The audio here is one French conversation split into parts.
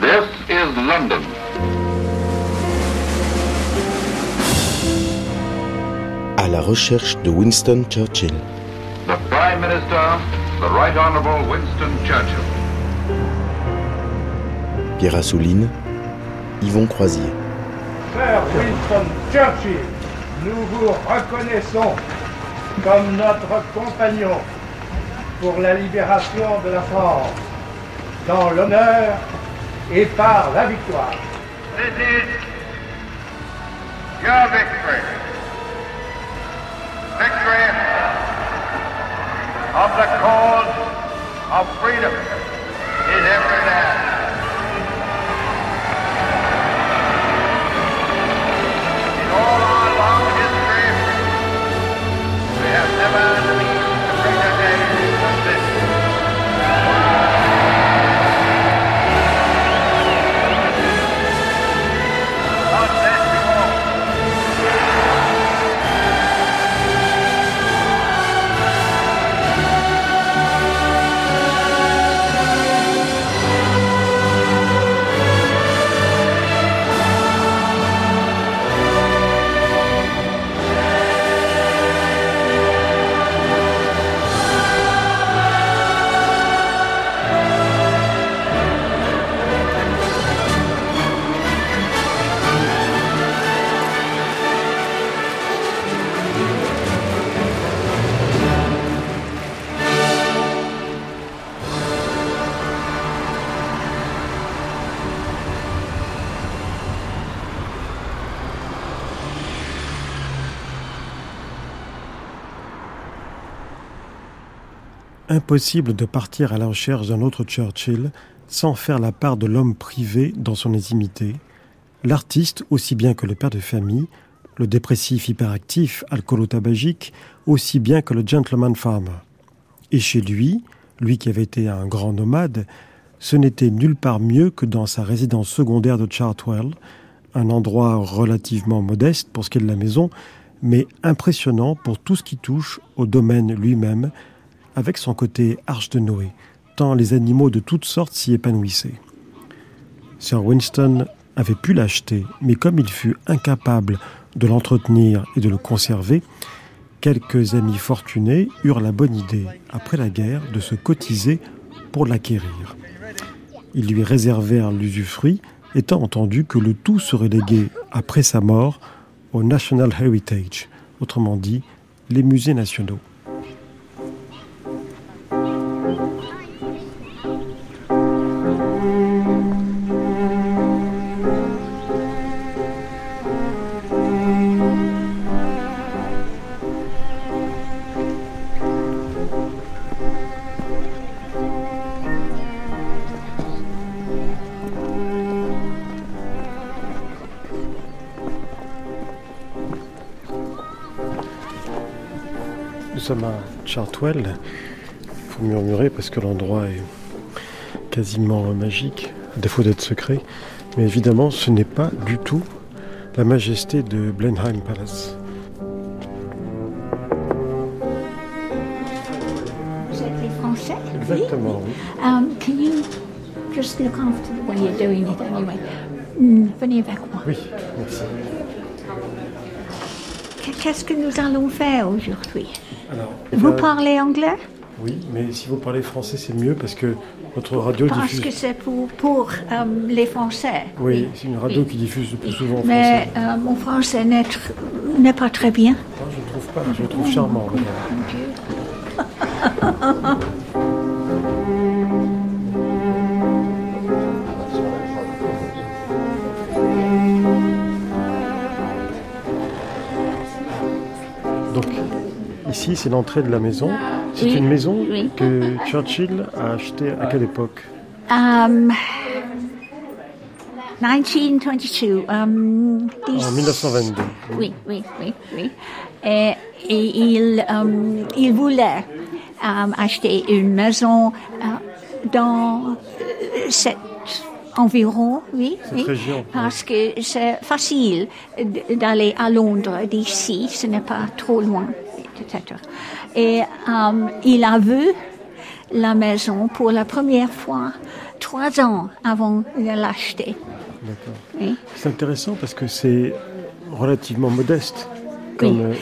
This is London. À la recherche de Winston Churchill. The Prime Minister, the Right Honorable Winston Churchill. Pierre Assouline, Yvon Croisier. Sir Winston Churchill, nous vous reconnaissons comme notre compagnon pour la libération de la France, dans l'honneur et par la victoire. This is your victory. Victory of the cause of freedom in every land. In all our long history, we have never Impossible de partir à la recherche d'un autre Churchill sans faire la part de l'homme privé dans son intimité, l'artiste aussi bien que le père de famille, le dépressif hyperactif, alcoolo-tabagique, aussi bien que le gentleman farmer. Et chez lui, lui qui avait été un grand nomade, ce n'était nulle part mieux que dans sa résidence secondaire de Chartwell, un endroit relativement modeste pour ce qui est de la maison, mais impressionnant pour tout ce qui touche au domaine lui-même, avec son côté arche de Noé, tant les animaux de toutes sortes s'y épanouissaient. Sir Winston avait pu l'acheter, mais comme il fut incapable de l'entretenir et de le conserver, quelques amis fortunés eurent la bonne idée, après la guerre, de se cotiser pour l'acquérir. Ils lui réservèrent l'usufruit, étant entendu que le tout serait légué après sa mort au National Heritage, autrement dit les musées nationaux. Il faut murmurer parce que l'endroit est quasiment magique, à défaut d'être secret. Mais évidemment, ce n'est pas du tout la majesté de Blenheim Palace. Vous êtes les Français Exactement, oui. Um, can you just look after the way you're doing it anyway? Hmm, venez avec moi. Oui, merci. Qu'est-ce que nous allons faire aujourd'hui? Alors, Vous là- parlez anglais? Oui, mais si vous parlez français, c'est mieux parce que votre radio Parce diffuse. que c'est pour, pour euh, les Français. Oui, c'est une radio Oui. qui diffuse le plus souvent en Mais français. euh, mon français n'est pas très bien. Non, je ne trouve pas, je le trouve charmant. madame. c'est l'entrée de la maison. C'est Oui, une maison oui. que Churchill a achetée à quelle époque Um, 1922. Um, En 1922. Oui, oui, oui, oui. Et, et il, il voulait acheter une maison euh, dans euh, cet environ, oui, Cette oui, région, parce que c'est facile d'aller à Londres d'ici, ce n'est pas trop loin, Et euh, il a vu la maison pour la première fois trois ans avant de l'acheter. Oui. C'est intéressant parce que c'est relativement modeste comme euh,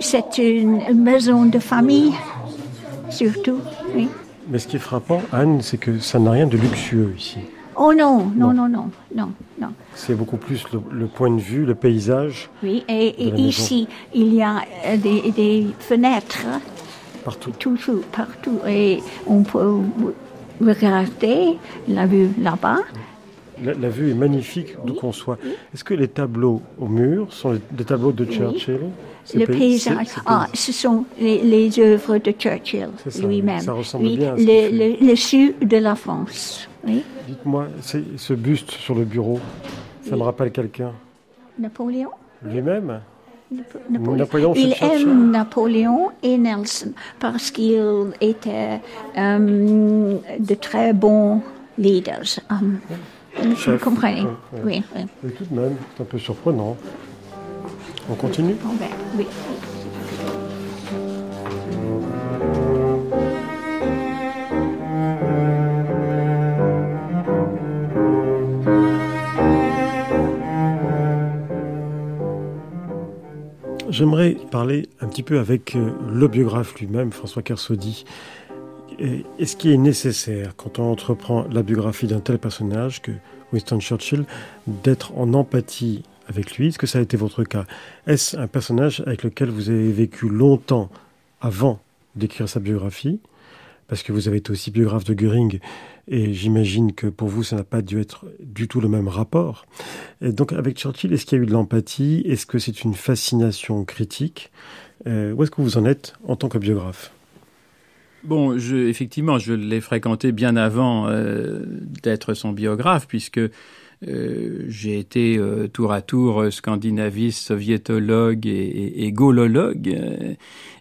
c'est une maison de famille, surtout. Oui. Mais ce qui est frappant, Anne, c'est que ça n'a rien de luxueux ici. Oh non, Non. non, non, non, non. C'est beaucoup plus le, le point de vue, le paysage, Oui, et, ici, il y a euh, des, des fenêtres partout. tout, tout, partout. Et on peut regarder la vue là-bas. La, la vue est magnifique d'où qu'on soit. Est-ce que les tableaux au mur sont des tableaux de Churchill le pays- paysage. Ah, ce sont les, les œuvres de Churchill lui-même. ça ressemble Oui, bien à ce le, le sud de la France. Oui. Dites-moi, c'est- ce buste sur le bureau, ça me rappelle quelqu'un Napoléon. Lui-même Napo- Napoléon, c'est il aime Napoléon et Nelson parce qu'ils étaient euh, de très bons leaders. Um, vous comprenez. Oui, oui. Mais tout de même, c'est un peu surprenant. On continue? Bon, ben, oui. J'aimerais parler un petit peu avec euh, le biographe lui-même, François Kersaudy. Est-ce qu'il est nécessaire, quand on entreprend la biographie d'un tel personnage que Winston Churchill, d'être en empathie avec lui? Est-ce que ça a été votre cas? Est-ce un personnage avec lequel vous avez vécu longtemps avant d'écrire sa biographie? Parce que vous avez été aussi biographe de Göring, et j'imagine que pour vous, ça n'a pas dû être du tout le même rapport. Et donc, avec Churchill, est-ce qu'il y a eu de l'empathie? Est-ce que c'est une fascination critique? Euh, Où est-ce que vous en êtes en tant que biographe Bon, effectivement, je l'ai fréquenté bien avant euh, d'être son biographe, puisque euh, j'ai été tour à tour scandinaviste, soviétologue et, et, gaulologue,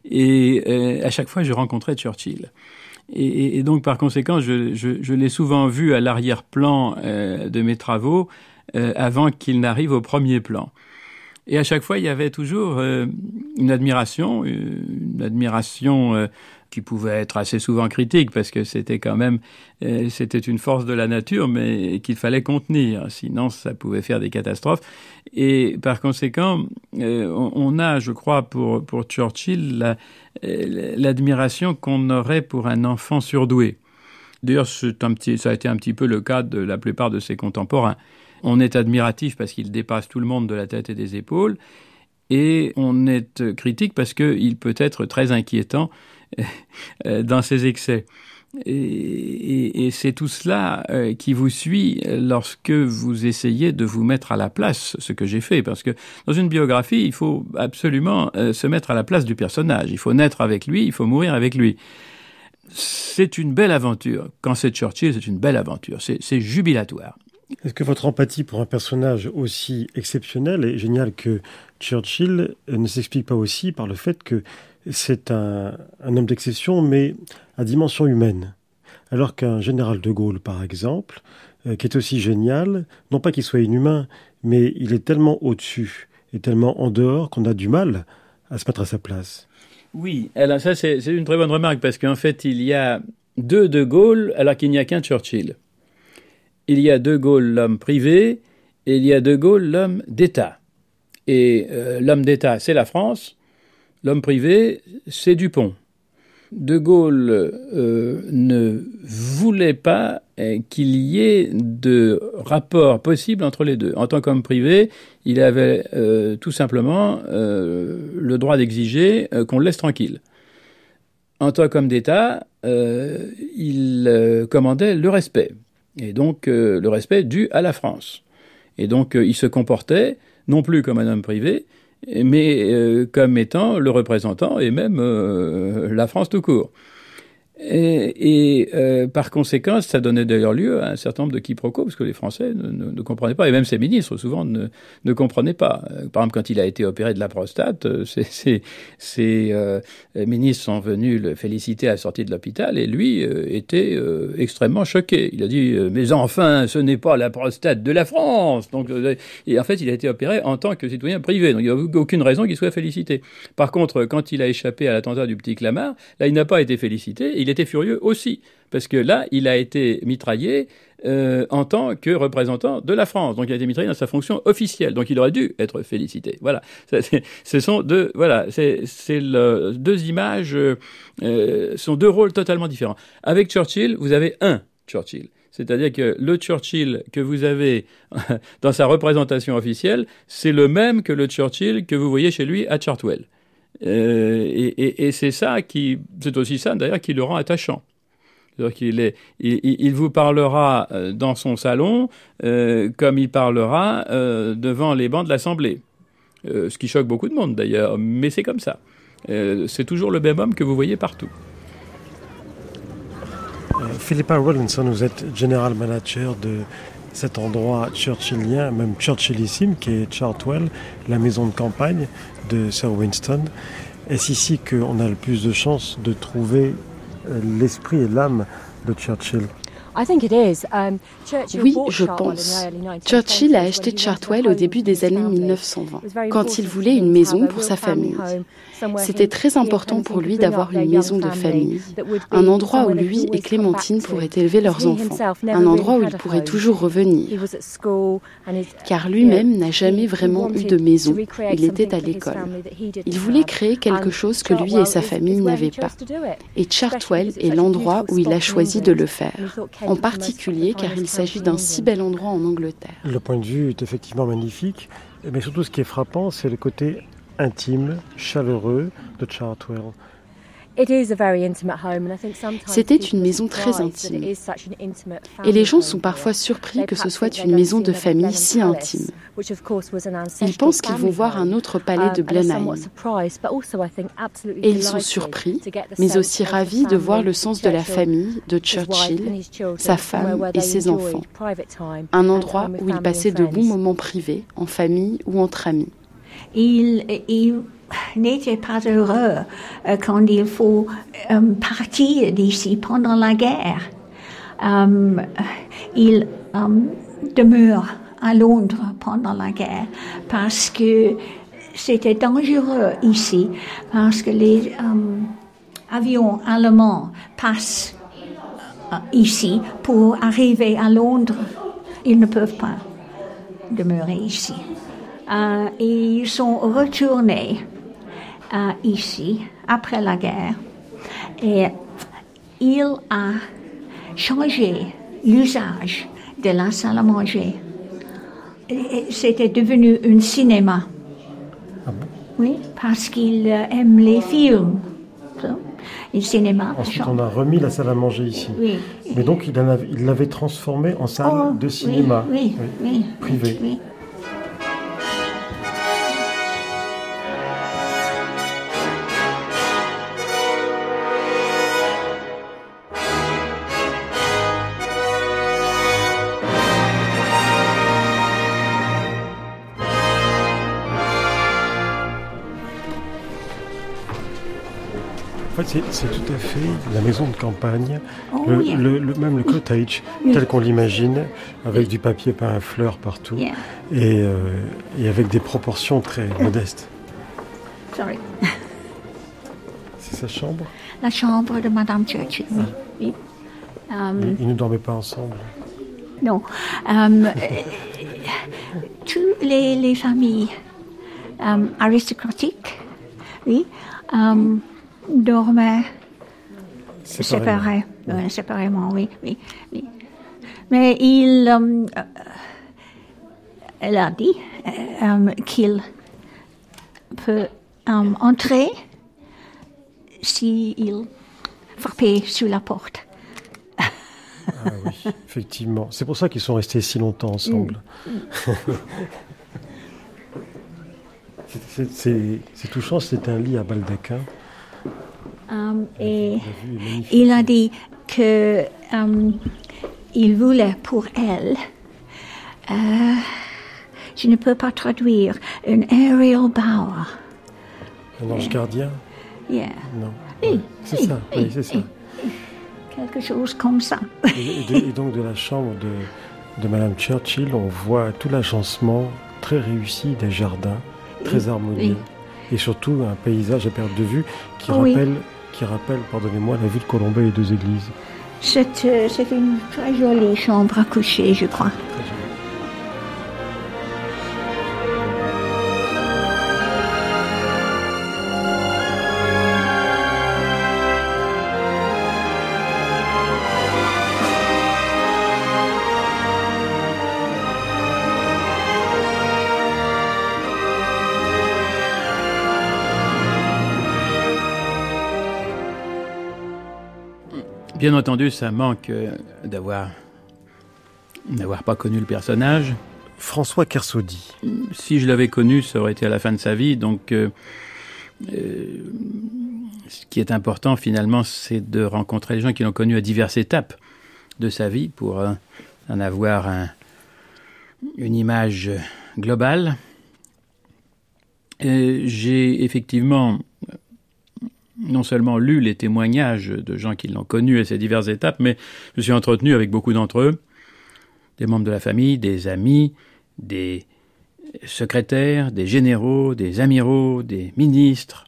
et à chaque fois, je rencontrais Churchill. Et, donc, par conséquent, je, l'ai souvent vu à l'arrière-plan euh, de mes travaux euh, avant qu'il n'arrive au premier plan. Et à chaque fois, il y avait toujours euh, une admiration, une admiration qui pouvait être assez souvent critique parce que c'était quand même euh, c'était une force de la nature, mais qu'il fallait contenir, sinon ça pouvait faire des catastrophes. Et par conséquent, euh, on, a, je crois, pour pour Churchill euh, l'admiration qu'on aurait pour un enfant surdoué. D'ailleurs, ça a été un petit peu le cas de la plupart de ses contemporains. On est admiratif parce qu'il dépasse tout le monde de la tête et des épaules, et on est critique parce qu'il peut être très inquiétant dans ses excès. Et, c'est tout cela euh, qui vous suit lorsque vous essayez de vous mettre à la place, ce que j'ai fait, parce que dans une biographie, il faut absolument euh, se mettre à la place du personnage. Il faut naître avec lui, il faut mourir avec lui. C'est une belle aventure. Quand c'est Churchill, c'est une belle aventure. C'est jubilatoire. Est-ce que votre empathie pour un personnage aussi exceptionnel et génial que Churchill euh, ne s'explique pas aussi par le fait que c'est un, homme d'exception, mais à dimension humaine Alors qu'un général de Gaulle, par exemple, euh, qui est aussi génial, non pas qu'il soit inhumain, mais il est tellement au-dessus et tellement en dehors qu'on a du mal à se mettre à sa place. Oui, alors ça c'est c'est une très bonne remarque parce qu'en fait il y a deux De Gaulle alors qu'il n'y a qu'un Churchill. Il y a De Gaulle l'homme privé et il y a De Gaulle l'homme d'État. Et euh, l'homme d'État c'est la France, l'homme privé c'est Dupont. De Gaulle euh, ne voulait pas euh, qu'il y ait de rapport possible entre les deux. En tant qu'homme privé, il avait euh, tout simplement le droit d'exiger qu'on le laisse tranquille. En tant qu'homme d'État, il commandait le respect, et donc le respect dû à la France. Et donc il se comportait non plus comme un homme privé, mais euh, comme étant le représentant et même euh, la France tout court. Et, euh, par conséquent, ça donnait d'ailleurs lieu à un certain nombre de quiproquos, parce que les Français ne, comprenaient pas, et même ses ministres souvent ne, comprenaient pas. Euh, Par exemple, quand il a été opéré de la prostate, euh, ses, euh, ministres sont venus le féliciter à la sortie de l'hôpital, et lui était extrêmement choqué. Il a dit Mais enfin, ce n'est pas la prostate de la France Donc, Et en fait, il a été opéré en tant que citoyen privé, donc il n'y a aucune raison qu'il soit félicité. Par contre, quand il a échappé à l'attentat du petit Clamart, là, il n'a pas été félicité, il était furieux aussi, parce que là, il a été mitraillé euh, en tant que représentant de la France. Donc il a été mitraillé dans sa fonction officielle. Donc il aurait dû être félicité. Voilà. Ce sont deux, voilà, deux images, euh, sont deux rôles totalement différents. Avec Churchill, vous avez un Churchill. C'est-à-dire que le Churchill que vous avez dans sa représentation officielle, c'est le même que le Churchill que vous voyez chez lui à Chartwell. Euh, et, c'est ça qui, c'est aussi ça d'ailleurs qui le rend attachant. Il, est, il, vous parlera euh, dans son salon euh, comme il parlera devant les bancs de l'Assemblée. ce qui choque beaucoup de monde d'ailleurs, mais c'est comme ça. c'est toujours le même homme que vous voyez partout. Philippa Rollinson, vous êtes General Manager de cet endroit churchillien, même churchillissime, qui est Chartwell, la maison de campagne de Sir Winston. Est-ce ici qu'on a le plus de chances de trouver l'esprit et l'âme de Churchill? Um, oui, je pense. Churchill a acheté Chartwell au début des années 1920, quand il voulait une maison pour sa famille. C'était très important pour lui d'avoir une maison de famille, un endroit où lui et Clémentine pourraient élever leurs enfants, un endroit où il pourrait toujours revenir. Car lui-même n'a jamais vraiment eu de maison, il était à l'école. Il voulait créer quelque chose que lui et sa famille n'avaient pas. Et Chartwell est l'endroit où il a choisi de le faire, en particulier car il s'agit d'un si bel endroit en Angleterre. Le point de vue est effectivement magnifique, mais surtout ce qui est frappant, c'est le côté intime, chaleureux de Chartwell. C'était une maison très intime. Et les gens sont parfois surpris que ce soit une maison de famille si intime. Ils pensent qu'ils vont voir un autre palais um, de Blenheim. Et ils sont surpris, mais aussi ravis de voir le sens de la famille de Churchill, sa femme et ses enfants. Un endroit où ils passaient de bons moments privés, en famille ou entre amis. Il, il n'était pas heureux euh, quand il faut euh, partir d'ici pendant la guerre. Euh, il demeure à Londres pendant la guerre parce que c'était dangereux ici, parce que les avions allemands passent ici pour arriver à Londres. Ils ne peuvent pas demeurer ici. ils sont retournés euh, ici, après la guerre, et il a changé l'usage de la salle à manger. C'était devenu un cinéma. Ah oui, parce qu'il aime les films. Le cinéma. Ensuite, on a remis la salle à manger ici. Oui. Mais donc, il l'avait transformé en salle oh, de cinéma. Oui, oui, oui privée. C'est tout à fait la maison de campagne, oh, le, même le cottage tel qu'on l'imagine, avec du papier peint à fleurs partout euh, et, avec des proportions très modestes. Sorry. C'est sa chambre? La chambre de Madame Churchill. Oui. Um, ils ne dormaient pas ensemble? Non. Um, toutes les, familles um, aristocratiques, oui, um, dormait séparés. séparément, oui, oui, Mais il, euh, elle a dit euh, qu'il peut euh, entrer s'il frappait sur la porte. Ah oui, effectivement. C'est pour ça qu'ils sont restés si longtemps ensemble. c'est touchant, c'est un lit à baldaquin. Um, et il a dit que um, il voulait pour elle, euh, je ne peux pas traduire, un aerial bower. Un ange gardien? Yeah. Non. c'est ça, oui, c'est ça. Quelque chose comme ça. et, donc de la chambre de, de Madame Churchill, on voit tout l'agencement très réussi des jardins, très harmonieux. Et surtout un paysage à perte de vue qui rappelle qui rappelle, pardonnez-moi, la ville Colombay et deux églises. C'est une très jolie chambre à coucher, je crois. Bien entendu, ça manque euh, d'avoir n'avoir pas connu le personnage. François Kersaudy. Si je l'avais connu, ça aurait été à la fin de sa vie. Donc, euh, euh, ce qui est important finalement, c'est de rencontrer les gens qui l'ont connu à diverses étapes de sa vie pour en avoir une image globale. J'ai effectivement non seulement lu les témoignages de gens qui l'ont connu à ces diverses étapes, mais je suis entretenu avec beaucoup d'entre eux, des membres de la famille, des amis, des secrétaires, des généraux, des amiraux, des ministres.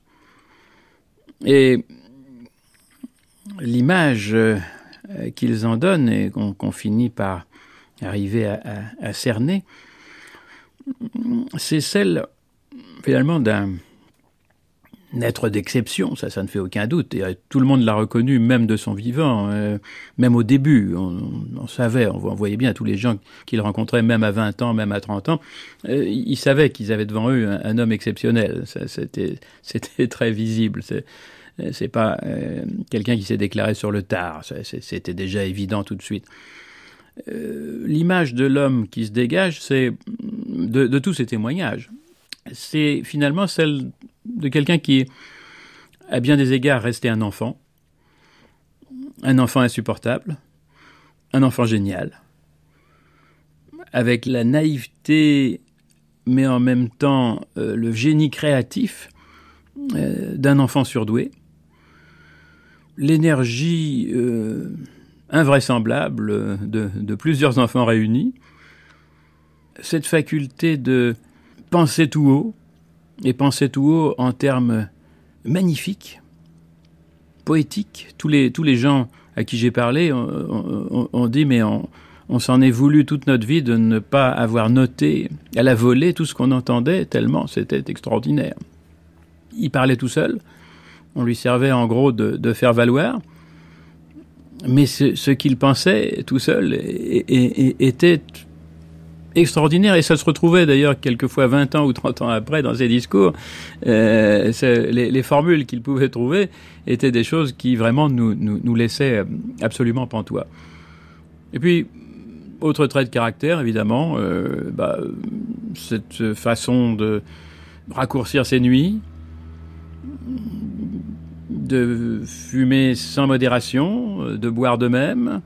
Et l'image euh, qu'ils en donnent et qu'on finit par arriver à, à cerner, c'est celle finalement d'un être d'exception, ça, ça ne fait aucun doute. Et euh, tout le monde l'a reconnu, même de son vivant, euh, même au début. On, savait, on, voyait bien tous les gens qu'il rencontrait, même à 20 ans, même à 30 ans, euh, ils savaient qu'ils avaient devant eux un, homme exceptionnel. C'était, très visible. C'est, c'est pas quelqu'un qui s'est déclaré sur le tard. C'était déjà évident tout de suite. L'image de l'homme qui se dégage, c'est de, de tous ces témoignages c'est finalement celle de quelqu'un qui, à bien des égards, resté un enfant, un enfant insupportable, un enfant génial, avec la naïveté, mais en même temps euh, le génie créatif euh, d'un enfant surdoué, l'énergie euh, invraisemblable de plusieurs enfants réunis, cette faculté de penser tout haut, et penser tout haut en termes magnifiques, poétiques. Tous les, gens à qui j'ai parlé ont, dit, mais on, s'en est voulu toute notre vie de ne pas avoir noté à la volée tout ce qu'on entendait, tellement c'était extraordinaire. Il parlait tout seul, on lui servait en gros de, faire valoir, mais ce qu'il pensait tout seul était extraordinaire et ça se retrouvait d'ailleurs quelquefois 20 ans ou 30 ans après dans ses discours. Euh, les, les, formules qu'il pouvait trouver étaient des choses qui vraiment nous, nous, laissaient euh, absolument pantois. Et puis, autre trait de caractère, évidemment, euh, bah, cette façon de raccourcir ses nuits, de fumer sans modération, de boire de même,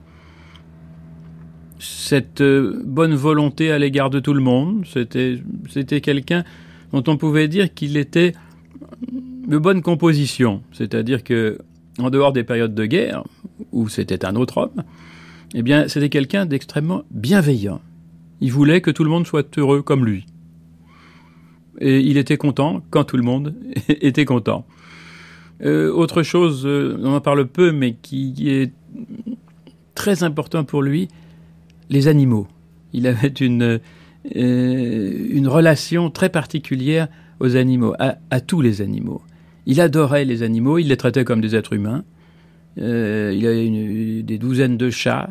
cette euh, bonne volonté à l'égard de tout le monde. C'était, quelqu'un dont on pouvait dire qu'il était de bonne composition. C'est-à-dire que, en dehors des périodes de guerre, où c'était un autre homme, eh bien, c'était quelqu'un d'extrêmement bienveillant. Il voulait que tout le monde soit heureux comme lui. Et il était content quand tout le monde était content. Euh, autre chose, euh, on en parle peu, mais qui est très important pour lui, les animaux. Il avait une, euh, une relation très particulière aux animaux, à, tous les animaux. Il adorait les animaux, il les traitait comme des êtres humains. Euh, il avait des douzaines de chats,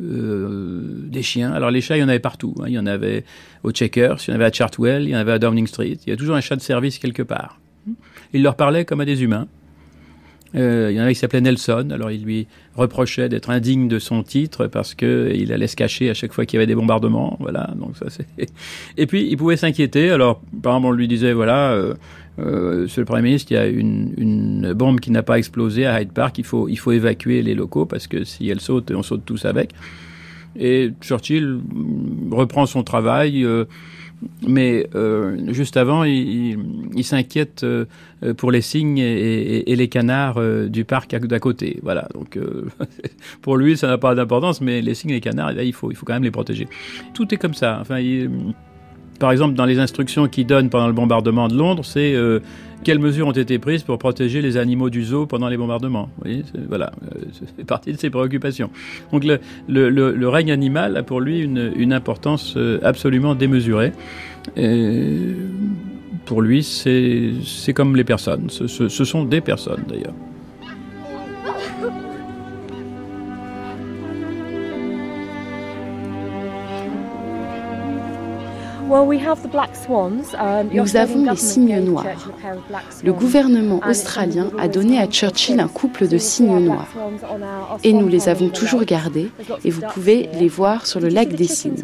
euh, des chiens. Alors les chats, il y en avait partout. Hein. Il y en avait au Checkers, il y en avait à Chartwell, il y en avait à Downing Street. Il y a toujours un chat de service quelque part. Il leur parlait comme à des humains. Euh, il y en a qui s'appelait Nelson, alors il lui reprochait d'être indigne de son titre parce que il allait se cacher à chaque fois qu'il y avait des bombardements, voilà. Donc ça c'est. Et puis il pouvait s'inquiéter. Alors par exemple on lui disait voilà, euh, euh, Monsieur le Premier ministre, il y a une, une bombe qui n'a pas explosé à Hyde Park, il faut il faut évacuer les locaux parce que si elle saute, on saute tous avec. Et Churchill reprend son travail. Euh, mais euh, juste avant, il, s'inquiète euh, pour les cygnes et, les canards euh, du parc d'à côté. Voilà. Donc, pour lui, ça n'a pas d'importance, mais les cygnes et les canards, il faut, il faut quand même les protéger. Tout est comme ça. Enfin, Par exemple, dans les instructions qu'il donne pendant le bombardement de Londres, c'est quelles mesures ont été prises pour protéger les animaux du zoo pendant les bombardements. Vous voilà, c'est partie de ses préoccupations. Donc le, règne animal a pour lui une, importance absolument démesurée. Pour lui, c'est comme les personnes. Ce, ce sont des personnes d'ailleurs. Nous avons les cygnes noirs. Le gouvernement australien a donné à Churchill un couple de cygnes noirs. Et nous les avons toujours gardés et vous pouvez les voir sur le lac des cygnes.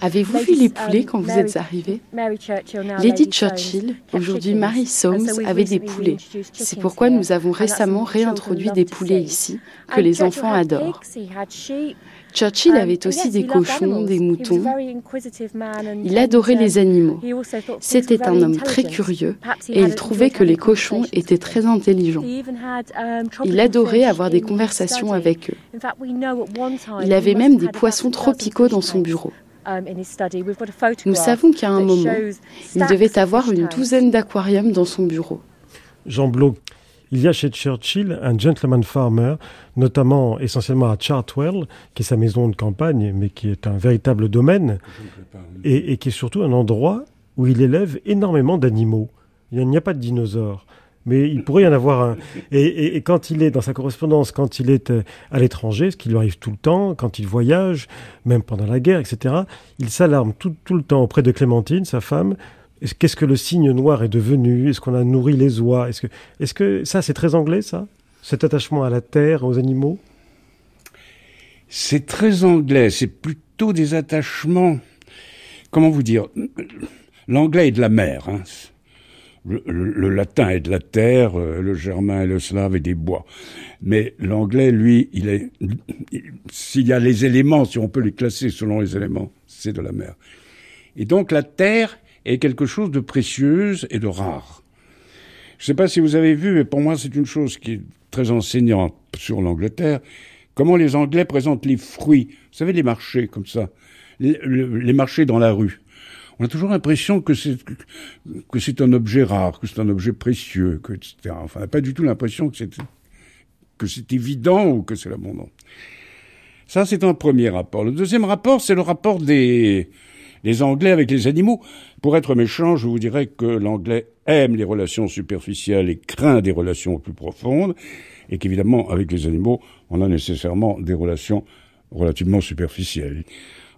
Avez-vous vu les um, poulets quand vous êtes arrivés? Lady Churchill, aujourd'hui Mary Soames, avait des poulets. C'est pourquoi nous avons récemment réintroduit des poulets ici, que les enfants adorent. Churchill um, avait aussi des cochons, des moutons. Il adorait les animaux. C'était un homme très curieux et il trouvait que les cochons étaient très intelligents. Um, il adorait avoir des conversations avec eux. Il avait même des poissons tropicaux dans son bureau. Um, Nous savons qu'à un moment, il devait avoir une douzaine d'aquariums dans son bureau. Jean Blot, il y a chez Churchill un gentleman farmer, notamment essentiellement à Chartwell, qui est sa maison de campagne, mais qui est un véritable domaine, et, qui est surtout un endroit où il élève énormément d'animaux. Il n'y a, pas de dinosaures mais il pourrait y en avoir un. Et, quand il est dans sa correspondance, quand il est euh, à l'étranger, ce qui lui arrive tout le temps, quand il voyage, même pendant la guerre, etc., il s'alarme tout, tout, le temps auprès de Clémentine, sa femme, Qu'est-ce que le cygne noir est devenu? Est-ce qu'on a nourri les oies? Est-ce que, est que ça, c'est très anglais, ça? Cet attachement à la terre, aux animaux? C'est très anglais. C'est plutôt des attachements. Comment vous dire? L'anglais est de la mer. Hein. Le, latin est de la terre, euh, le germain et le slave est des bois. Mais l'anglais, lui, il est. S'il y a les éléments, si on peut les classer selon les éléments, c'est de la mer. Et donc la terre est quelque chose de précieuse et de rare. Je ne sais pas si vous avez vu, mais pour moi c'est une chose qui est très enseignante sur l'Angleterre, comment les Anglais présentent les fruits. Vous savez, les marchés comme ça, les, marchés dans la rue. On a toujours l'impression que c'est que c'est un objet rare, que c'est un objet précieux, que etc. Enfin, on n'a pas du tout l'impression que c'est que c'est évident ou que c'est l'abondant. Ça, c'est un premier rapport. Le deuxième rapport, c'est le rapport des les Anglais avec les animaux. Pour être méchant, je vous dirais que l'Anglais aime les relations superficielles et craint des relations plus profondes, et qu'évidemment, avec les animaux, on a nécessairement des relations relativement superficielles.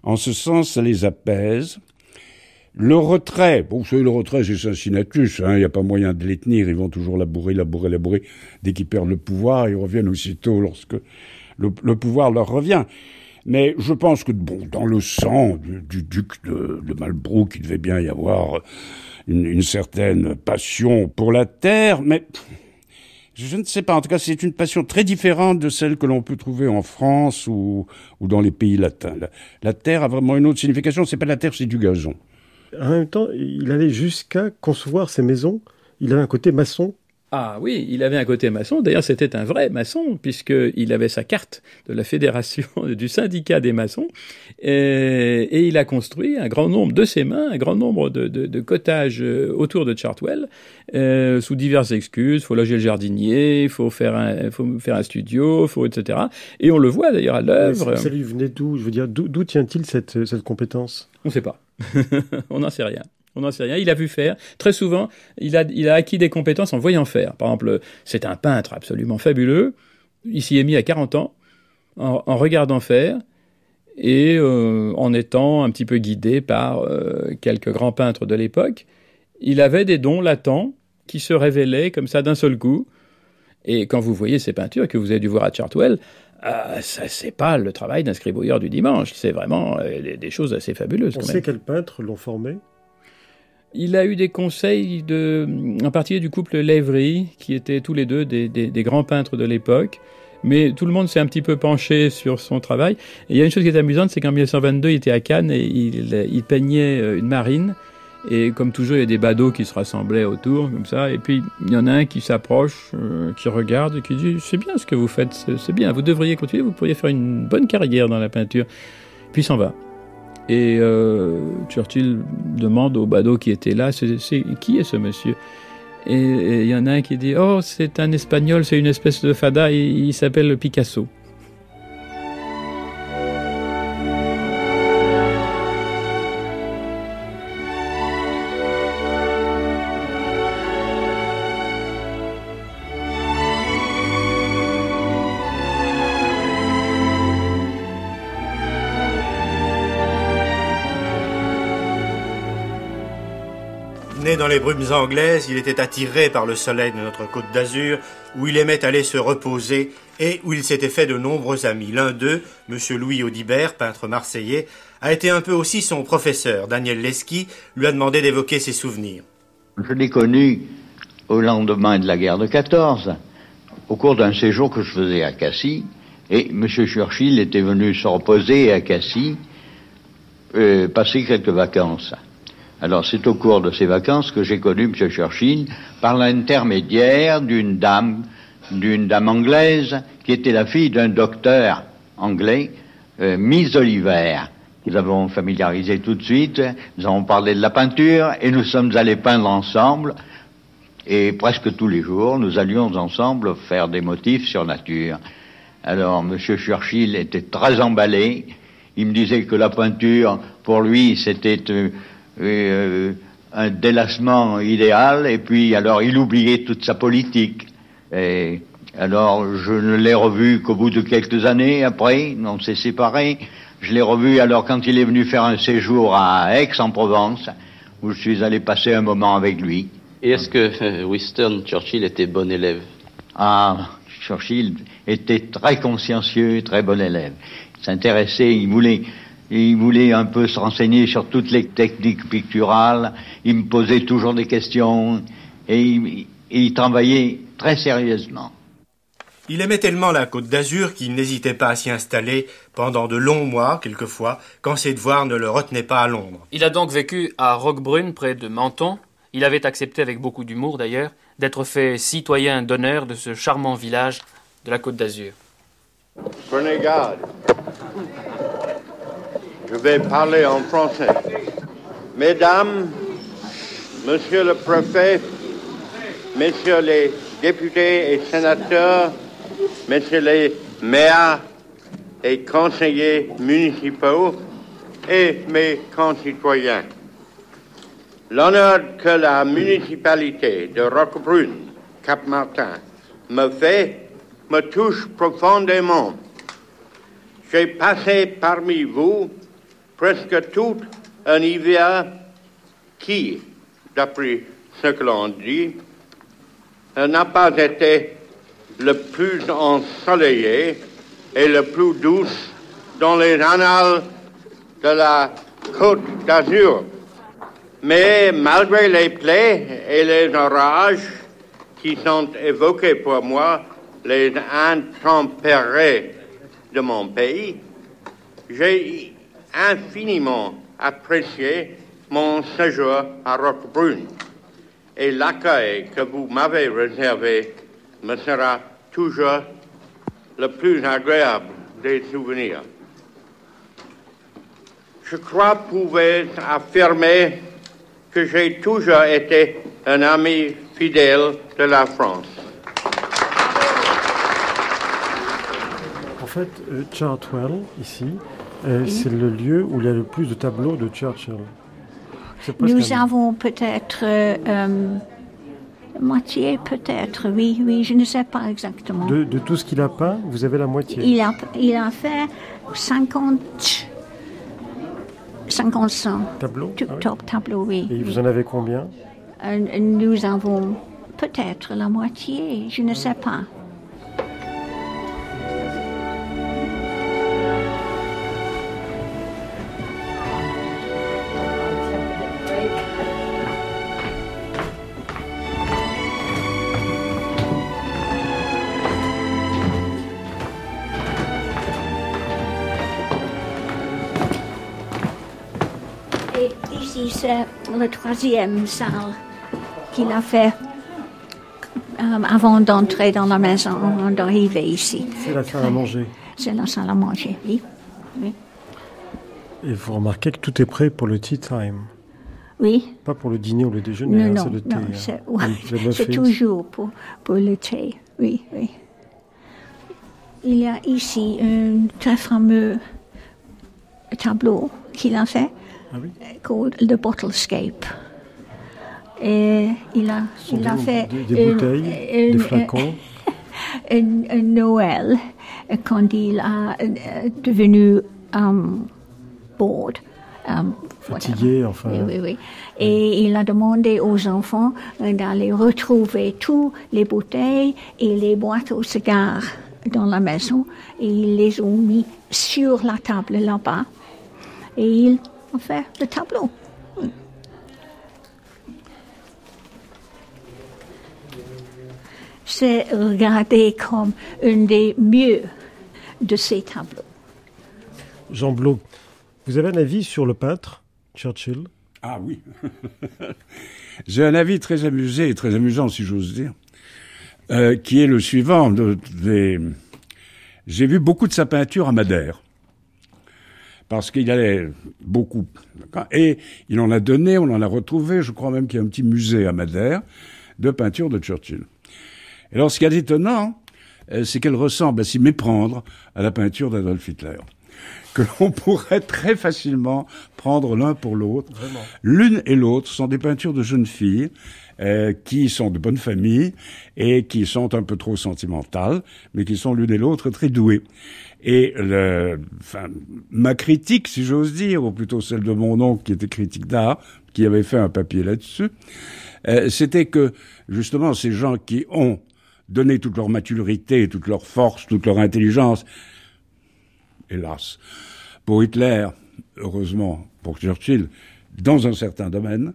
En ce sens, ça les apaise. Le retrait, bon, vous savez, le retrait, c'est Cincinnatus, hein, il n'y a pas moyen de les tenir, ils vont toujours labourer, labourer, labourer. Dès qu'ils perdent le pouvoir, ils reviennent aussitôt lorsque le pouvoir leur revient. Mais je pense que, bon, dans le sang du, duc de, de, Malbrook, il devait bien y avoir une, certaine passion pour la terre, mais je ne sais pas. En tout cas, c'est une passion très différente de celle que l'on peut trouver en France ou, ou dans les pays latins. La, la, terre a vraiment une autre signification. C'est pas la terre, c'est du gazon. En même temps, il allait jusqu'à concevoir ses maisons. Il avait un côté maçon ah oui, il avait un côté maçon. D'ailleurs, c'était un vrai maçon, puisqu'il avait sa carte de la fédération, du syndicat des maçons. Et, il a construit un grand nombre de ses mains, un grand nombre de, cottages euh, autour de Chartwell, euh, sous diverses excuses. Il faut loger le jardinier, il faut faire un, faut faire un studio, faut, etc. Et on le voit d'ailleurs à l'œuvre. Ça lui venait d'où? Je veux dire, d'où tient-il cette, cette compétence? On ne sait pas. on n'en sait rien. On n'en sait rien. Il a vu faire. Très souvent, il a, il a acquis des compétences en voyant faire. Par exemple, c'est un peintre absolument fabuleux. Il s'y est mis à 40 ans en, regardant faire et euh, en étant un petit peu guidé par euh, quelques grands peintres de l'époque. Il avait des dons latents qui se révélaient comme ça d'un seul coup. Et quand vous voyez ces peintures que vous avez dû voir à Chartwell, euh, ça c'est pas le travail d'un scribouilleur du dimanche. C'est vraiment des choses assez fabuleuses. On sait quels peintres l'ont formé il a eu des conseils de, en particulier du couple Lévry, qui étaient tous les deux des, grands peintres de l'époque. Mais tout le monde s'est un petit peu penché sur son travail. Et il y a une chose qui est amusante, c'est qu'en 1922, il était à Cannes et il, peignait euh, une marine. Et comme toujours, il y a des badauds qui se rassemblaient autour, comme ça. Et puis, il y en a un qui s'approche, euh, qui regarde et qui dit C'est bien ce que vous faites, c'est bien, vous devriez continuer, vous pourriez faire une bonne carrière dans la peinture. Puis il s'en va. Et euh, Churchill demande au badaud qui était là, qui est ce monsieur? Et il y en a un qui dit, oh, c'est un espagnol, c'est une espèce de fada, il s'appelle Picasso. Les brumes anglaises, il était attiré par le soleil de notre côte d'Azur, où il aimait aller se reposer et où il s'était fait de nombreux amis. L'un d'eux, M. Louis Audibert, peintre marseillais, a été un peu aussi son professeur. Daniel Leski lui a demandé d'évoquer ses souvenirs. Je l'ai connu au lendemain de la guerre de 14, au cours d'un séjour que je faisais à Cassis, et M. Churchill était venu se reposer à Cassis, euh, passer quelques vacances. Alors c'est au cours de ces vacances que j'ai connu M. Churchill par l'intermédiaire d'une dame, d'une dame anglaise qui était la fille d'un docteur anglais, euh, Miss Oliver. Nous avons familiarisé tout de suite, nous avons parlé de la peinture et nous sommes allés peindre ensemble. Et presque tous les jours, nous allions ensemble faire des motifs sur nature. Alors, M. Churchill était très emballé. Il me disait que la peinture, pour lui, c'était euh, un délassement idéal, et puis alors il oubliait toute sa politique. Et alors je ne l'ai revu qu'au bout de quelques années après, on s'est séparés. Je l'ai revu alors quand il est venu faire un séjour à Aix-en-Provence, où je suis allé passer un moment avec lui. Et est-ce que euh, Winston Churchill était bon élève? Ah, Churchill était très consciencieux, très bon élève. Il s'intéressait, il voulait, il voulait un peu se renseigner sur toutes les techniques picturales. Il me posait toujours des questions et il, travaillait très sérieusement. Il aimait tellement la Côte d'Azur qu'il n'hésitait pas à s'y installer pendant de longs mois, quelquefois, quand ses devoirs ne le retenaient pas à Londres. Il a donc vécu à Roquebrune, près de Menton. Il avait accepté, avec beaucoup d'humour d'ailleurs, d'être fait citoyen d'honneur de ce charmant village de la Côte d'Azur. Prenez garde. Je vais parler en français. Mesdames, Monsieur le préfet, Messieurs les députés et sénateurs, Messieurs les maires et conseillers municipaux et mes concitoyens, l'honneur que la municipalité de Roquebrune, Cap-Martin, me fait me touche profondément. J'ai passé parmi vous presque tout un hiver qui, d'après ce que l'on dit, n'a pas été le plus ensoleillé et le plus douce dans les annales de la Côte d'Azur. Mais malgré les plaies et les orages qui sont évoqués pour moi, les intempérés de mon pays, j'ai infiniment apprécié mon séjour à Roquebrune et l'accueil que vous m'avez réservé me sera toujours le plus agréable des souvenirs. Je crois pouvoir affirmer que j'ai toujours été un ami fidèle de la France. En fait, euh, Chartwell, ici, euh, c'est le lieu où il y a le plus de tableaux de Churchill. Nous avons peut-être euh, euh, moitié, peut-être, oui, oui, je ne sais pas exactement. De, tout ce qu'il a peint, vous avez la moitié Il a, il a fait 50, 55 tableaux. Ah tableaux, oui. Et vous en avez combien? Nous avons peut-être la moitié, je ne sais pas. C'est la troisième salle qu'il a fait euh, avant d'entrer dans la maison, d'arriver ici. C'est la salle à manger. C'est la salle à manger, oui. Et vous remarquez que tout est prêt pour le tea time. Oui. Pas pour le dîner ou le déjeuner, non, hein, c'est le thé. Non, hein. c'est toujours pour, pour le thé, oui, oui. Il y a ici un très fameux tableau qu'il a fait, ah oui? called The Bottlescape. Et il a, il a fait des, des bouteilles, une, des flacons. Un, un, Noël quand il a euh, devenu um, bored. Um, Fatigué, enfin. Oui, oui, oui. Et il a demandé aux enfants d'aller retrouver toutes les bouteilles et les boîtes aux cigares dans la maison. Et ils les ont mis sur la table là-bas. Et ils ont fait le tableau. C'est regardé comme un des mieux de ces tableaux. Jean Blot, vous avez un avis sur le peintre Churchill? Ah oui. J'ai un avis très amusé et très amusant, si j'ose dire, euh, qui est le suivant. De, de, J'ai vu beaucoup de sa peinture à Madère. Parce qu'il allait beaucoup. Et il en a donné, on en a retrouvé, je crois même qu'il y a un petit musée à Madère de peinture de Churchill. Et alors, ce qui est étonnant, c'est qu'elle ressemble à s'y méprendre à la peinture d'Adolf Hitler que l'on pourrait très facilement prendre l'un pour l'autre. L'une et l'autre sont des peintures de jeunes filles euh, qui sont de bonne famille et qui sont un peu trop sentimentales, mais qui sont l'une et l'autre très douées. Et le, enfin, ma critique, si j'ose dire, ou plutôt celle de mon oncle qui était critique d'art, qui avait fait un papier là-dessus, euh, c'était que justement ces gens qui ont donné toute leur maturité, toute leur force, toute leur intelligence, hélas, pour Hitler, heureusement pour Churchill, dans un certain domaine,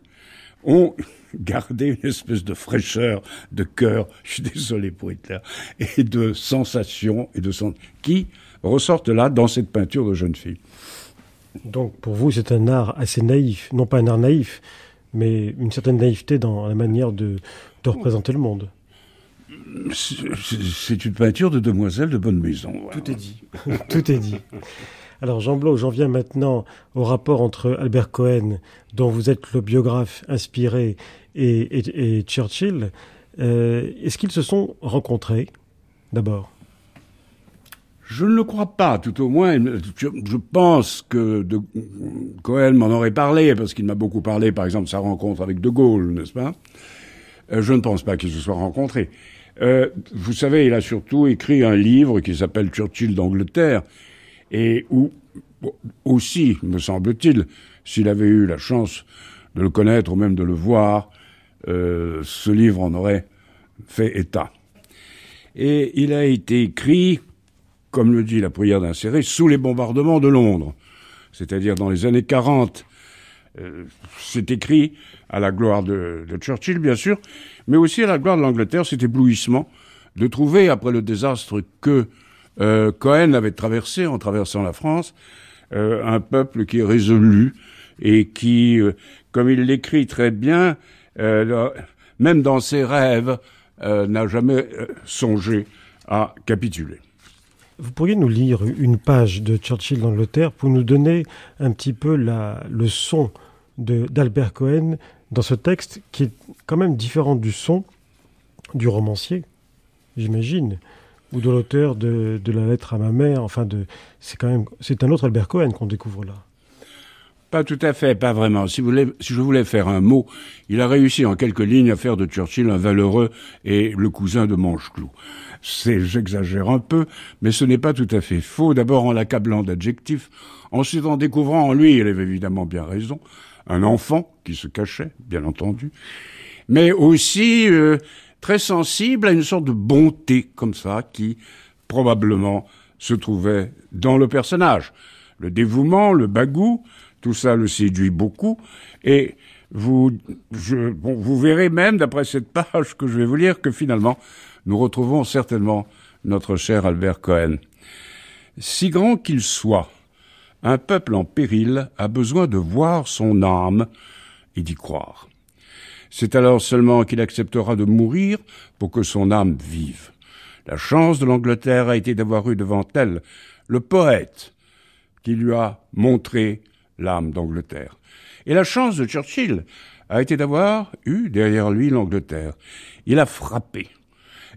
ont gardé une espèce de fraîcheur de cœur, je suis désolé pour Hitler, et de sensation et de son qui ressortent là dans cette peinture de jeune fille. Donc pour vous, c'est un art assez naïf, non pas un art naïf, mais une certaine naïveté dans la manière de, de représenter le monde. C'est une peinture de demoiselle de bonne maison. Voilà. Tout est dit. Tout est dit. Alors Jean Blot, j'en viens maintenant au rapport entre Albert Cohen, dont vous êtes le biographe inspiré, et, et, et Churchill. Euh, Est-ce qu'ils se sont rencontrés d'abord? Je ne le crois pas, tout au moins. Je, pense que de, Cohen m'en aurait parlé, parce qu'il m'a beaucoup parlé, par exemple, de sa rencontre avec De Gaulle, n'est-ce pas? Euh, Je ne pense pas qu'ils se soient rencontrés. Euh, vous savez, il a surtout écrit un livre qui s'appelle Churchill d'Angleterre, et où aussi, me semble-t-il, s'il avait eu la chance de le connaître ou même de le voir, euh, ce livre en aurait fait état. Et il a été écrit, comme le dit la prière d'insérer, sous les bombardements de Londres, c'est-à-dire dans les années 40. Euh, c'est écrit à la gloire de, Churchill, bien sûr, mais aussi à la gloire de l'Angleterre, cet éblouissement de trouver, après le désastre que euh, Cohen avait traversé en traversant la France, euh, un peuple qui est résolu et qui, comme il l'écrit très bien, même dans ses rêves, n'a jamais songé à capituler. Vous pourriez nous lire une page de Churchill d'Angleterre pour nous donner un petit peu la, le son d'Albert Cohen dans ce texte qui est quand même différent du son du romancier, j'imagine, ou de l'auteur de, la lettre à ma mère. Enfin, c'est quand même, c'est un autre Albert Cohen qu'on découvre là. Pas tout à fait, pas vraiment. Si, vous voulez, si je voulais faire un mot, il a réussi en quelques lignes à faire de Churchill un valeureux et le cousin de Mancheclou. C'est, j'exagère un peu, mais ce n'est pas tout à fait faux. D'abord en l'accablant d'adjectifs, ensuite en découvrant en lui, il avait évidemment bien raison, un enfant qui se cachait, bien entendu, mais aussi euh, très sensible à une sorte de bonté comme ça qui probablement se trouvait dans le personnage. Le dévouement, le bagou, tout ça le séduit beaucoup et vous, vous verrez même d'après cette page que je vais vous lire que finalement nous retrouvons certainement notre cher Albert Cohen. Si grand qu'il soit, un peuple en péril a besoin de voir son âme et d'y croire. C'est alors seulement qu'il acceptera de mourir pour que son âme vive. La chance de l'Angleterre a été d'avoir eu devant elle le poète qui lui a montré l'âme d'Angleterre. Et la chance de Churchill a été d'avoir eu derrière lui l'Angleterre. Il a frappé.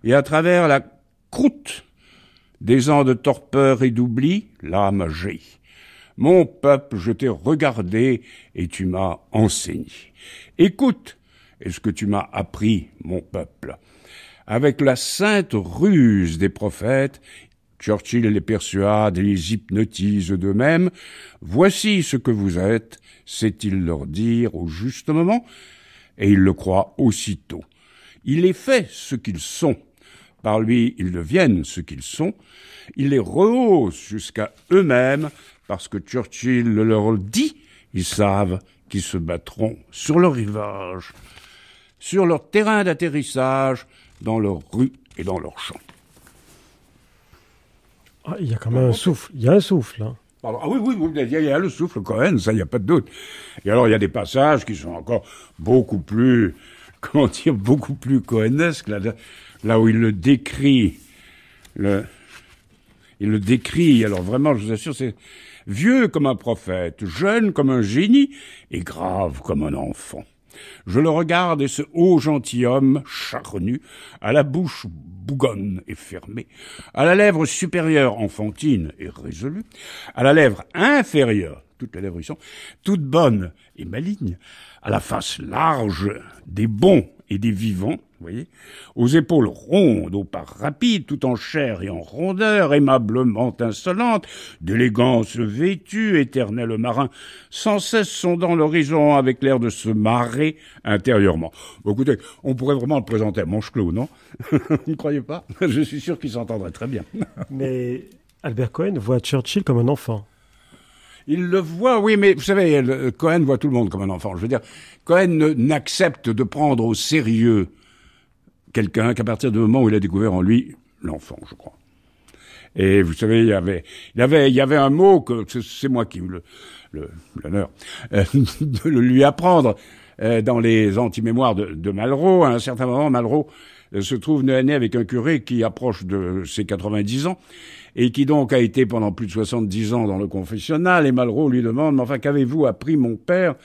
Et à travers la croûte des ans de torpeur et d'oubli, l'âme jaillit. Mon peuple, je t'ai regardé et tu m'as enseigné. Écoute, est-ce que tu m'as appris, mon peuple? Avec la sainte ruse des prophètes, Churchill les persuade et les hypnotise d'eux-mêmes. Voici ce que vous êtes, sait-il leur dire au juste moment, et ils le croient aussitôt. Il les fait ce qu'ils sont. Par lui, ils deviennent ce qu'ils sont. Il les rehausse jusqu'à eux-mêmes, parce que Churchill leur dit, ils savent qu'ils se battront sur leur rivage, sur leur terrain d'atterrissage, dans leurs rues et dans leurs champs. Ah, il y a quand même un souffle. Il y a un souffle. Hein. Ah oui, oui, il y, a, le souffle Cohen, ça, il n'y a pas de doute. Et alors, il y a des passages qui sont encore beaucoup plus, comment dire, beaucoup plus cohenesques, là, là où il le décrit. Le, il le décrit, alors vraiment, je vous assure, c'est vieux comme un prophète, jeune comme un génie, et grave comme un enfant. Je le regarde et ce haut gentilhomme charnu, à la bouche bougonne et fermée, à la lèvre supérieure enfantine et résolue, à la lèvre inférieure, toutes les lèvres y sont, toutes bonnes et malignes, à la face large des bons et des vivants, vous voyez, aux épaules rondes, aux pas rapides, tout en chair et en rondeur, aimablement insolente, d'élégance vêtue, éternel marin, sans cesse sondant l'horizon avec l'air de se marrer intérieurement. écoutez, on pourrait vraiment le présenter à Manche-Clos, non? Vous ne croyez pas? Je suis sûr qu'il s'entendrait très bien. Mais Albert Cohen voit Churchill comme un enfant. Il le voit, oui, mais vous savez, Cohen voit tout le monde comme un enfant. Je veux dire, Cohen n'accepte de prendre au sérieux quelqu'un qu'à partir du moment où il a découvert en lui l'enfant, je crois. Et vous savez, il y avait, il y avait, il y avait un mot que c'est moi qui eu l'honneur euh, de le lui apprendre euh, dans les anti-mémoires de, de, Malraux. À un certain moment, Malraux euh, se trouve né avec un curé qui approche de ses 90 ans et qui donc a été pendant plus de 70 ans dans le confessionnal. Et Malraux lui demande, mais enfin, qu'avez-vous appris, mon père,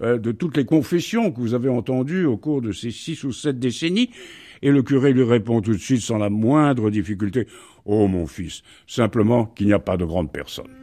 euh, de toutes les confessions que vous avez entendues au cours de ces six ou sept décennies? Et le curé lui répond tout de suite sans la moindre difficulté, Oh mon fils, simplement qu'il n'y a pas de grande personne.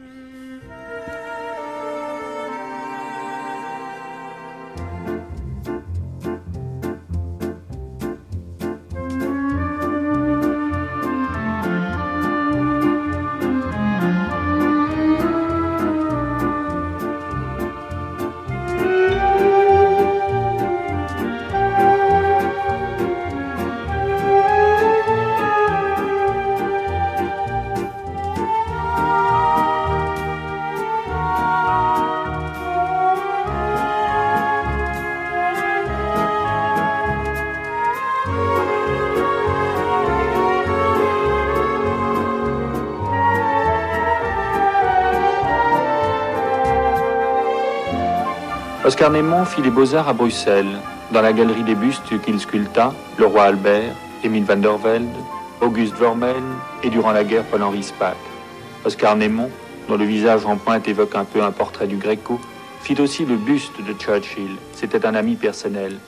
Oscar Némon fit les beaux-arts à Bruxelles, dans la galerie des bustes qu'il sculpta, le roi Albert, Émile van der Velde, Auguste Vormel et durant la guerre Paul-Henri Spaak. Oscar Némon, dont le visage en pointe évoque un peu un portrait du Gréco, fit aussi le buste de Churchill. C'était un ami personnel.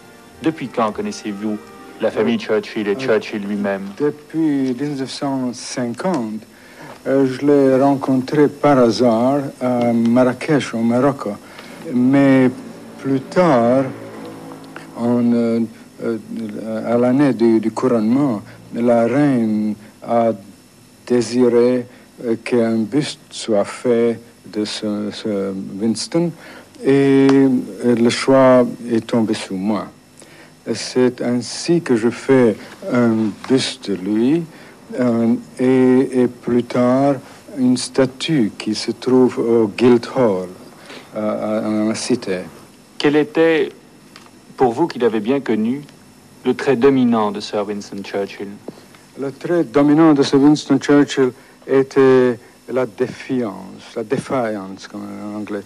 Depuis quand connaissez-vous la famille Churchill et Churchill lui-même? Depuis 1950. Euh, je l'ai rencontré par hasard à Marrakech, au Maroc. Mais plus tard, euh, euh, à l'année du, couronnement, la reine a désiré euh, qu'un buste soit fait de ce, Winston et le choix est tombé sur moi. C'est ainsi que je fais un buste de lui et, plus tard une statue qui se trouve au Guildhall à, la cité. Quel était, pour vous qui l'avez bien connu, le trait dominant de Sir Winston Churchill? Le trait dominant de Sir Winston Churchill était la défiance, la défiance, comme en anglais.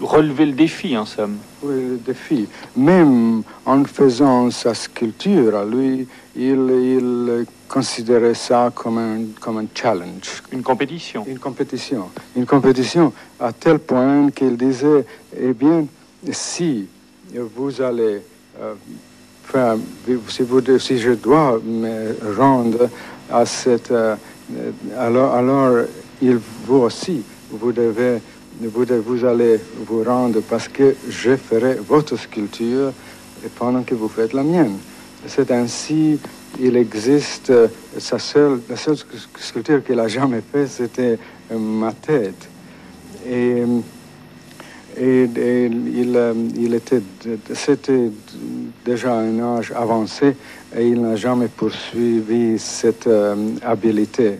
relever le défi, en somme. Oui, le défi. Même en faisant sa sculpture, lui, il, considérait ça comme un, comme un challenge. Une compétition. Une compétition. Une compétition à tel point qu'il disait, eh bien, si vous allez euh, faire, si, vous, si je dois me rendre à cette... Euh, alors, alors, il vous aussi, vous devez vous, vous allez vous rendre parce que je ferai votre sculpture pendant que vous faites la mienne. C'est ainsi, il existe, sa seule, la seule sculpture qu'il a jamais faite, c'était ma tête. Et, et, il, il, était, c'était déjà un âge avancé et il n'a jamais poursuivi cette euh, habileté.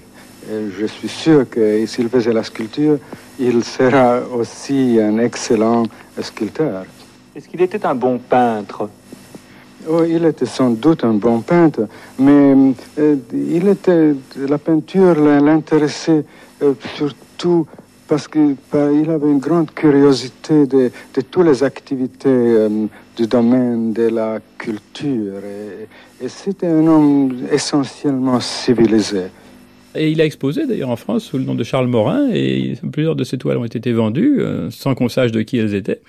Et je suis sûr que s'il faisait la sculpture, il sera aussi un excellent sculpteur. Est-ce qu'il était un bon peintre? Oh, il était sans doute un bon peintre, mais euh, il était, la peinture l'intéressait euh, surtout parce qu'il avait une grande curiosité de, toutes les activités euh, du domaine de la culture. et c'était un homme essentiellement civilisé. Et il a exposé d'ailleurs en France sous le nom de Charles Morin, et plusieurs de ses toiles ont été vendues, sans qu'on sache de qui elles étaient.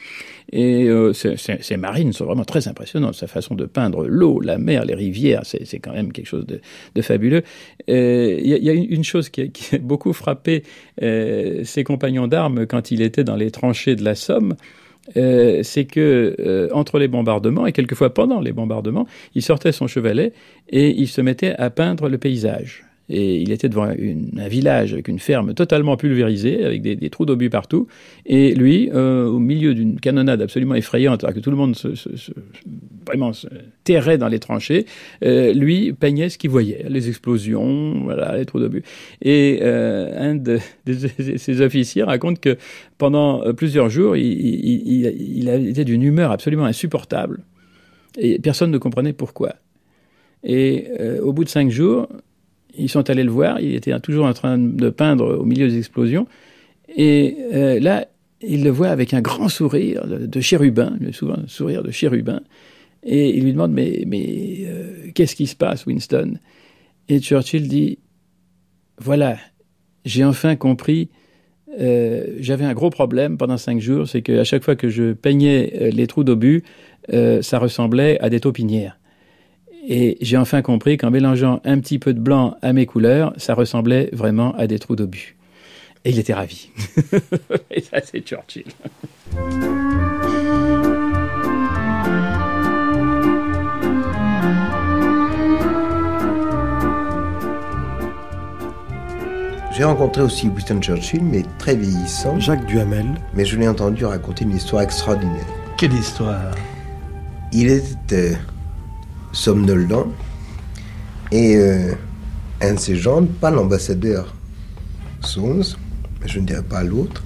Et euh, ces marines sont vraiment très impressionnantes. Sa façon de peindre l'eau, la mer, les rivières, c'est quand même quelque chose de, de fabuleux. Il y, a une chose qui a, qui a beaucoup frappé euh, ses compagnons d'armes quand il était dans les tranchées de la Somme. Euh, c'est que euh, entre les bombardements et quelquefois pendant les bombardements, il sortait son chevalet et il se mettait à peindre le paysage. Et il était devant un village avec une ferme totalement pulvérisée, avec des, trous d'obus partout. Et lui, euh, au milieu d'une canonnade absolument effrayante, alors que tout le monde se, vraiment terrait dans les tranchées, euh, lui peignait ce qu'il voyait, les explosions, voilà, les trous d'obus. Et euh, un de, ses officiers raconte que pendant plusieurs jours, il, il, il était d'une humeur absolument insupportable. Et personne ne comprenait pourquoi. Et au bout de cinq jours, ils sont allés le voir, il était toujours en train de peindre au milieu des explosions. Et euh, là, il le voit avec un grand sourire de, chérubin, un sourire de chérubin. Et il lui demande Mais, mais euh, qu'est-ce qui se passe, Winston? Et Churchill dit Voilà, j'ai enfin compris. Euh, j'avais un gros problème pendant cinq jours, c'est qu'à chaque fois que je peignais les trous d'obus, ça ressemblait à des taupinières. Et j'ai enfin compris qu'en mélangeant un petit peu de blanc à mes couleurs, ça ressemblait vraiment à des trous d'obus. Et il était ravi. Et ça, c'est Churchill. J'ai rencontré aussi Winston Churchill, mais très vieillissant. Jacques Duhamel. Mais je l'ai entendu raconter une histoire extraordinaire. Quelle histoire? Il était somnolent. Et euh, un de ses gens, pas l'ambassadeur mais je ne dirais pas l'autre,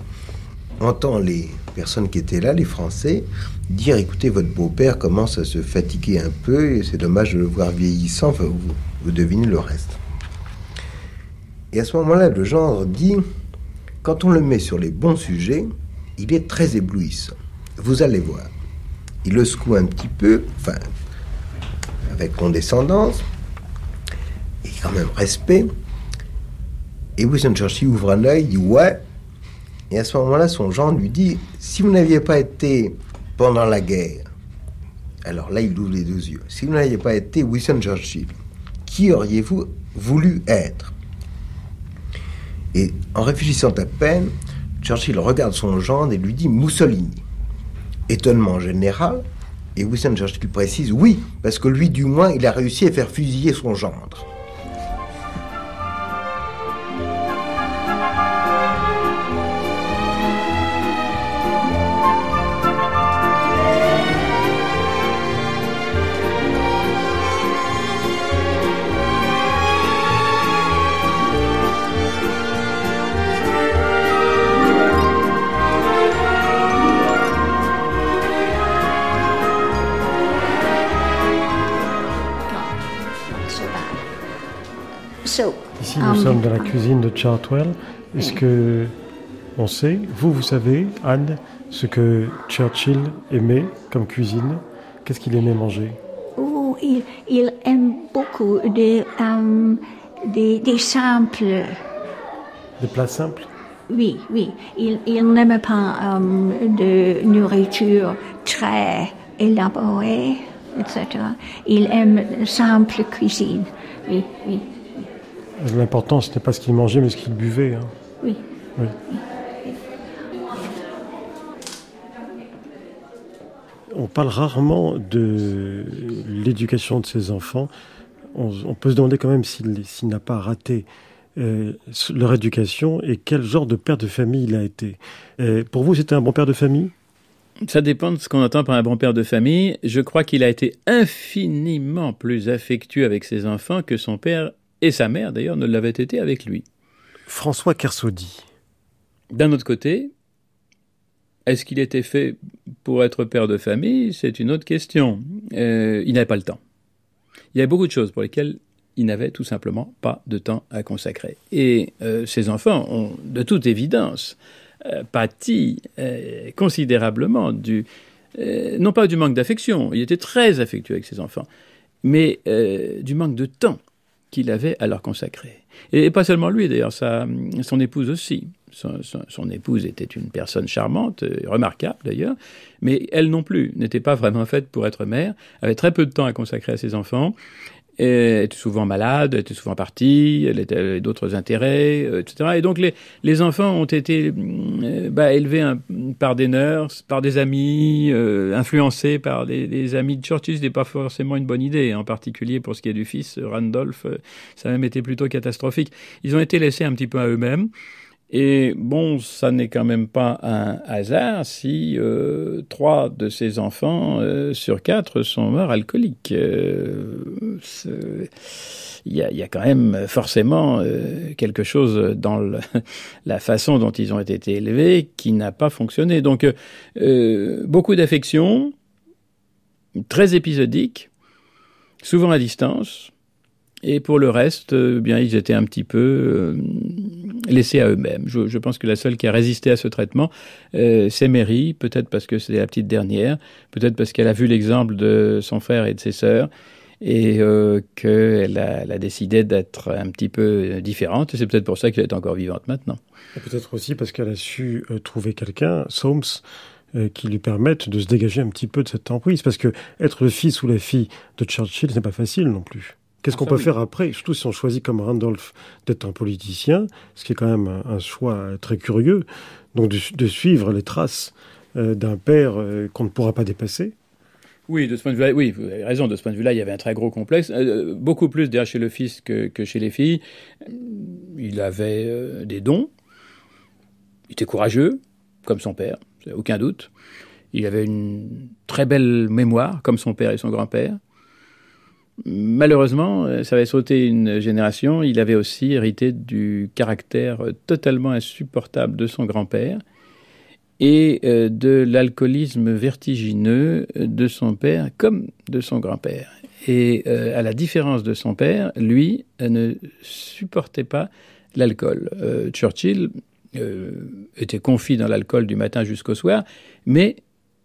entend les personnes qui étaient là, les Français, dire écoutez, votre beau-père commence à se fatiguer un peu et c'est dommage de le voir vieillissant, enfin, vous, vous devinez le reste. Et à ce moment-là, le gendre dit quand on le met sur les bons sujets, il est très éblouissant. Vous allez voir. Il le secoue un petit peu, enfin, avec condescendance et quand même respect. Et Winston Churchill ouvre un œil, dit ouais. Et à ce moment-là, son gendre lui dit si vous n'aviez pas été pendant la guerre, alors là, il ouvre les deux yeux. Si vous n'aviez pas été Winston Churchill, qui auriez-vous voulu être? Et en réfléchissant à peine, Churchill regarde son gendre et lui dit Mussolini. Étonnement général, et Winston Churchill précise oui, parce que lui, du moins, il a réussi à faire fusiller son gendre. Dans la cuisine de Chartwell. Est-ce que on sait. Vous, vous savez, Anne, ce que Churchill aimait comme cuisine? Qu'est-ce qu'il aimait manger? Oh, il, il, aime beaucoup des, um, des, des simples. Des plats simples? Oui, oui. Il, il n'aime pas um, de nourriture très élaborée, etc. Il aime simple cuisine. Oui, oui. L'important, ce n'est pas ce qu'il mangeait, mais ce qu'il buvait. Hein. Oui. oui. On parle rarement de l'éducation de ses enfants. On, peut se demander quand même s'il n'a pas raté euh, leur éducation et quel genre de père de famille il a été. Euh, pour vous, c'était un bon père de famille? Ça dépend de ce qu'on entend par un bon père de famille. Je crois qu'il a été infiniment plus affectueux avec ses enfants que son père et sa mère, d'ailleurs, ne l'avaient été avec lui. François Kersaudy. D'un autre côté, est-ce qu'il était fait pour être père de famille? C'est une autre question. Euh, il n'avait pas le temps. Il y avait beaucoup de choses pour lesquelles il n'avait tout simplement pas de temps à consacrer. Et euh, ses enfants ont, de toute évidence, euh, pâti considérablement du, non pas du manque d'affection, il était très affectueux avec ses enfants, mais du manque de temps qu'il avait à leur consacrer. Et pas seulement lui, d'ailleurs, son épouse aussi. Son, épouse était une personne charmante, euh, remarquable d'ailleurs, mais elle non plus n'était pas vraiment faite pour être mère, avait très peu de temps à consacrer à ses enfants, elle était souvent malade, elle était souvent partie, elle, avait d'autres intérêts, euh, etc. Et donc les, les enfants ont été euh, bah, élevés par des nurses, par des amis, euh, influencés par des, amis de Churchill. Ce n'est pas forcément une bonne idée, en particulier pour ce qui est du fils, Randolph. ça a même été plutôt catastrophique. Ils ont été laissés un petit peu à eux-mêmes. Et bon, ça n'est quand même pas un hasard si euh, trois de ses enfants euh, sur quatre sont morts alcooliques. Euh, il y, a, quand même forcément quelque chose dans la façon dont ils ont été élevés qui n'a pas fonctionné. Donc, beaucoup d'affection, très épisodique, souvent à distance. Et pour le reste, bien, ils étaient un petit peu laissés à eux-mêmes. Je, pense que la seule qui a résisté à ce traitement, euh, c'est Mary, peut-être parce que c'est la petite dernière, peut-être parce qu'elle a vu l'exemple de son frère et de ses sœurs, et euh, qu'elle a, elle a, décidé d'être un petit peu différente, et c'est peut-être pour ça qu'elle est encore vivante maintenant. Peut-être aussi parce qu'elle a su euh, trouver quelqu'un, Soames, qui lui permette de se dégager un petit peu de cette emprise, parce que être le fils ou la fille de Churchill, n'est pas facile non plus. Qu'est-ce qu'on peut faire après Surtout si on choisit comme Randolph d'être un politicien, ce qui est quand même un, choix très curieux, donc de, suivre les traces euh, d'un père euh, qu'on ne pourra pas dépasser. Oui, de ce point de vue-là, oui, vous avez raison. De ce point de vue-là, il y avait un très gros complexe, euh, beaucoup plus d'ailleurs chez le fils que, chez les filles. Il avait des dons. Il était courageux, comme son père, aucun doute. Il avait une très belle mémoire, comme son père et son grand-père. Malheureusement, euh, ça avait sauté une génération. Il avait aussi hérité du caractère totalement insupportable de son grand-père et euh, de l'alcoolisme vertigineux de son père comme de son grand-père. Et euh, à la différence de son père, lui ne supportait pas l'alcool. Churchill était confit dans l'alcool du matin jusqu'au soir, mais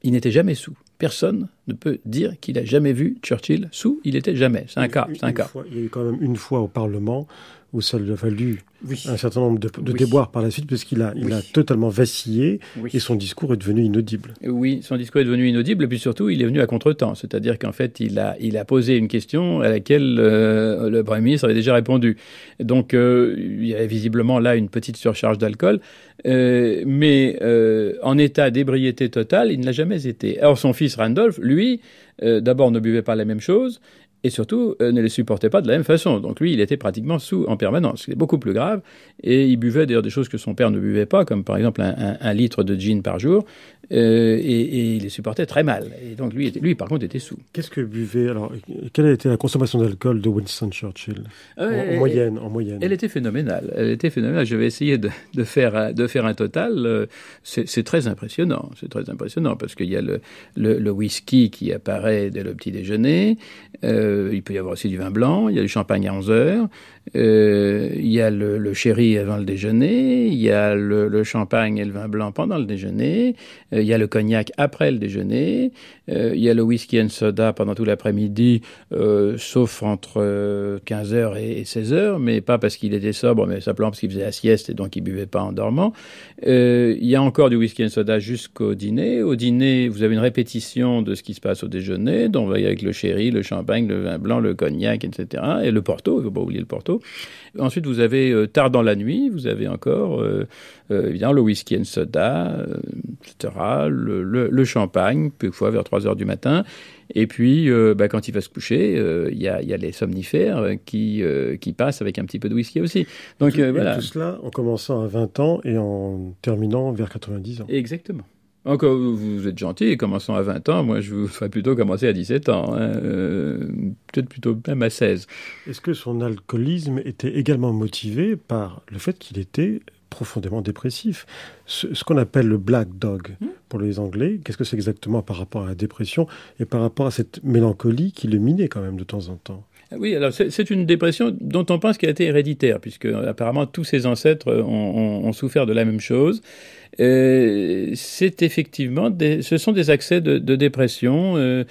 il n'était jamais sous personne ne peut dire qu'il a jamais vu Churchill sous. Il était jamais. C'est un cas. C'est un cas. il y a eu quand même une fois au Parlement où ça lui a fallu un certain nombre de, déboires par la suite, parce qu'il a, il a totalement vacillé et son discours est devenu inaudible. Oui, son discours est devenu inaudible, et puis surtout, il est venu à contretemps. C'est-à-dire qu'en fait, il a, il a posé une question à laquelle euh, le Premier ministre avait déjà répondu. Donc, euh, il y avait visiblement là une petite surcharge d'alcool, euh, mais en état d'ébriété totale, il ne l'a jamais été. Or, son fils Randolph, lui, d'abord ne buvait pas la même chose, et surtout euh, ne les supportait pas de la même façon. Donc lui, il était pratiquement sous en permanence, c'était beaucoup plus grave, et il buvait d'ailleurs des choses que son père ne buvait pas, comme par exemple un, litre de gin par jour, euh, et, il les supportait très mal. Et donc lui, était, lui par contre, était sous. Qu'est-ce que buvait alors Quelle a été la consommation d'alcool de Winston Churchill? En, moyenne, en moyenne Elle était phénoménale. Elle était phénoménale. Je vais essayer de, de faire de faire un total. Euh, c'est très impressionnant. C'est très impressionnant parce qu'il y a le, le, whisky qui apparaît dès le petit déjeuner. Euh, il peut y avoir aussi du vin blanc, il y a du champagne à 11 heures, Euh, il y a le, sherry avant le déjeuner, il y a le, champagne et le vin blanc pendant le déjeuner, euh, il y a le cognac après le déjeuner, euh, il y a le whisky and soda pendant tout l'après-midi, sauf entre 15h et 16h, mais pas parce qu'il était sobre, mais simplement parce qu'il faisait la sieste et donc il buvait pas en dormant. il y a encore du whisky and soda jusqu'au dîner. Au dîner, vous avez une répétition de ce qui se passe au déjeuner, donc avec le sherry, le champagne, le vin blanc, le cognac, etc. Et le porto, il ne faut pas oublier le porto. Ensuite, vous avez euh, tard dans la nuit, vous avez encore euh, euh, évidemment le whisky and soda, etc., le, le, le, champagne, quelquefois vers 3 heures du matin. Et puis, bah, quand il va se coucher, il y, a, y, a, les somnifères qui, qui passent avec un petit peu de whisky aussi. Donc tout, voilà. Tout cela en commençant à 20 ans et en terminant vers 90 ans. Exactement. Encore, vous êtes gentil, commençant à 20 ans, moi je vous ferais plutôt commencer à 17 ans, hein, euh, peut-être plutôt même à 16. Est-ce que son alcoolisme était également motivé par le fait qu'il était profondément dépressif? Ce, ce qu'on appelle le black dog hmm? pour les Anglais, qu'est-ce que c'est exactement par rapport à la dépression et par rapport à cette mélancolie qui le minait quand même de temps en temps? Oui, alors c'est une dépression dont on pense qu'elle a été héréditaire, puisque apparemment tous ses ancêtres ont, ont, ont souffert de la même chose. Euh, c'est effectivement des, ce sont des accès de, de dépression euh,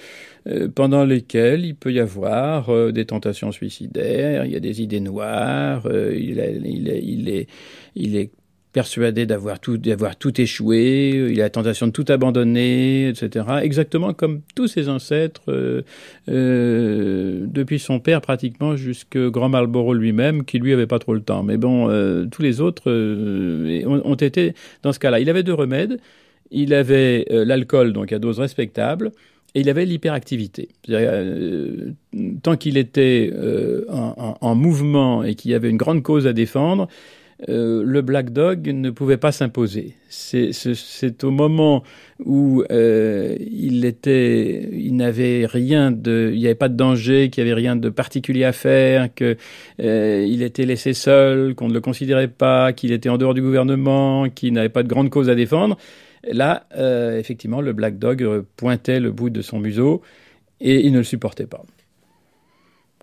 euh, pendant lesquels il peut y avoir euh, des tentations suicidaires, il y a des idées noires, il, il, il, est, il est persuadé d'avoir tout, d'avoir tout échoué, il a la tentation de tout abandonner, etc. Exactement comme tous ses ancêtres, euh, euh, depuis son père pratiquement jusqu'au grand Marlborough lui-même, qui lui avait pas trop le temps. Mais bon, euh, tous les autres euh, ont, ont, été dans ce cas-là. Il avait deux remèdes. Il avait euh, l'alcool, donc à dose respectable, et il avait l'hyperactivité. Euh, tant qu'il était en, en, en, mouvement et qu'il y avait une grande cause à défendre, euh, le Black Dog ne pouvait pas s'imposer. C'est au moment où euh, il n'avait rien de, il n'y avait pas de danger, qu'il n'y avait rien de particulier à faire, que euh, il était laissé seul, qu'on ne le considérait pas, qu'il était en dehors du gouvernement, qu'il n'avait pas de grande cause à défendre. Là, effectivement, le Black Dog pointait le bout de son museau et il ne le supportait pas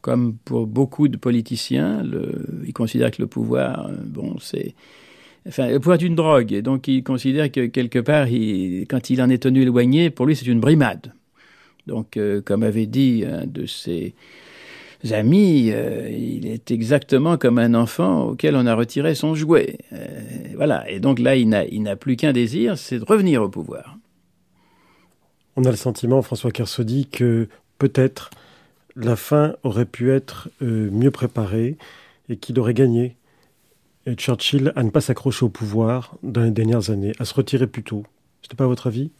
comme pour beaucoup de politiciens, le, ils considèrent que le pouvoir, euh, bon, c'est enfin, le pouvoir est une drogue, et donc il considère que quelque part, quand il en est tenu éloigné, pour lui, c'est une brimade. Donc, euh, comme avait dit un de ses amis, euh, il est exactement comme un enfant auquel on a retiré son jouet. Voilà, et donc là, il n'a plus qu'un désir, c'est de revenir au pouvoir. On a le sentiment, François Kersaudy, que peut-être la fin aurait pu être euh, mieux préparée et qu'il aurait gagné et Churchill à ne pas s'accrocher au pouvoir dans les dernières années, à se retirer plus tôt. C'était pas votre avis?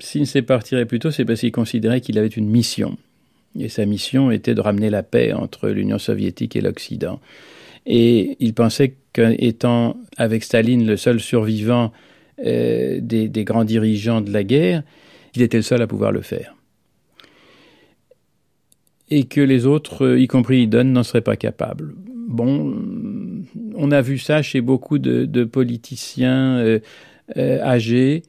S'il ne s'est pas retiré plus tôt, c'est parce qu'il considérait qu'il avait une mission. Et sa mission était de ramener la paix entre l'Union soviétique et l'Occident. Et il pensait qu'étant avec Staline le seul survivant euh, des, des grands dirigeants de la guerre, il était le seul à pouvoir le faire et que les autres, euh, y compris Eden, n'en seraient pas capables. Bon, on a vu ça chez beaucoup de, politiciens euh, euh, âgés,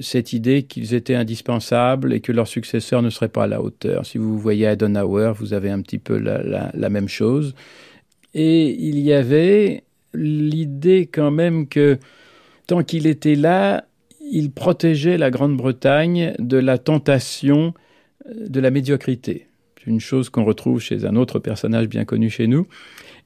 cette idée qu'ils étaient indispensables et que leurs successeurs ne seraient pas à la hauteur. Si vous voyez Adenauer, vous avez un petit peu la même chose. Et il y avait l'idée quand même que tant qu'il était là, il protégeait la Grande-Bretagne de la tentation de la médiocrité une chose qu'on retrouve chez un autre personnage bien connu chez nous,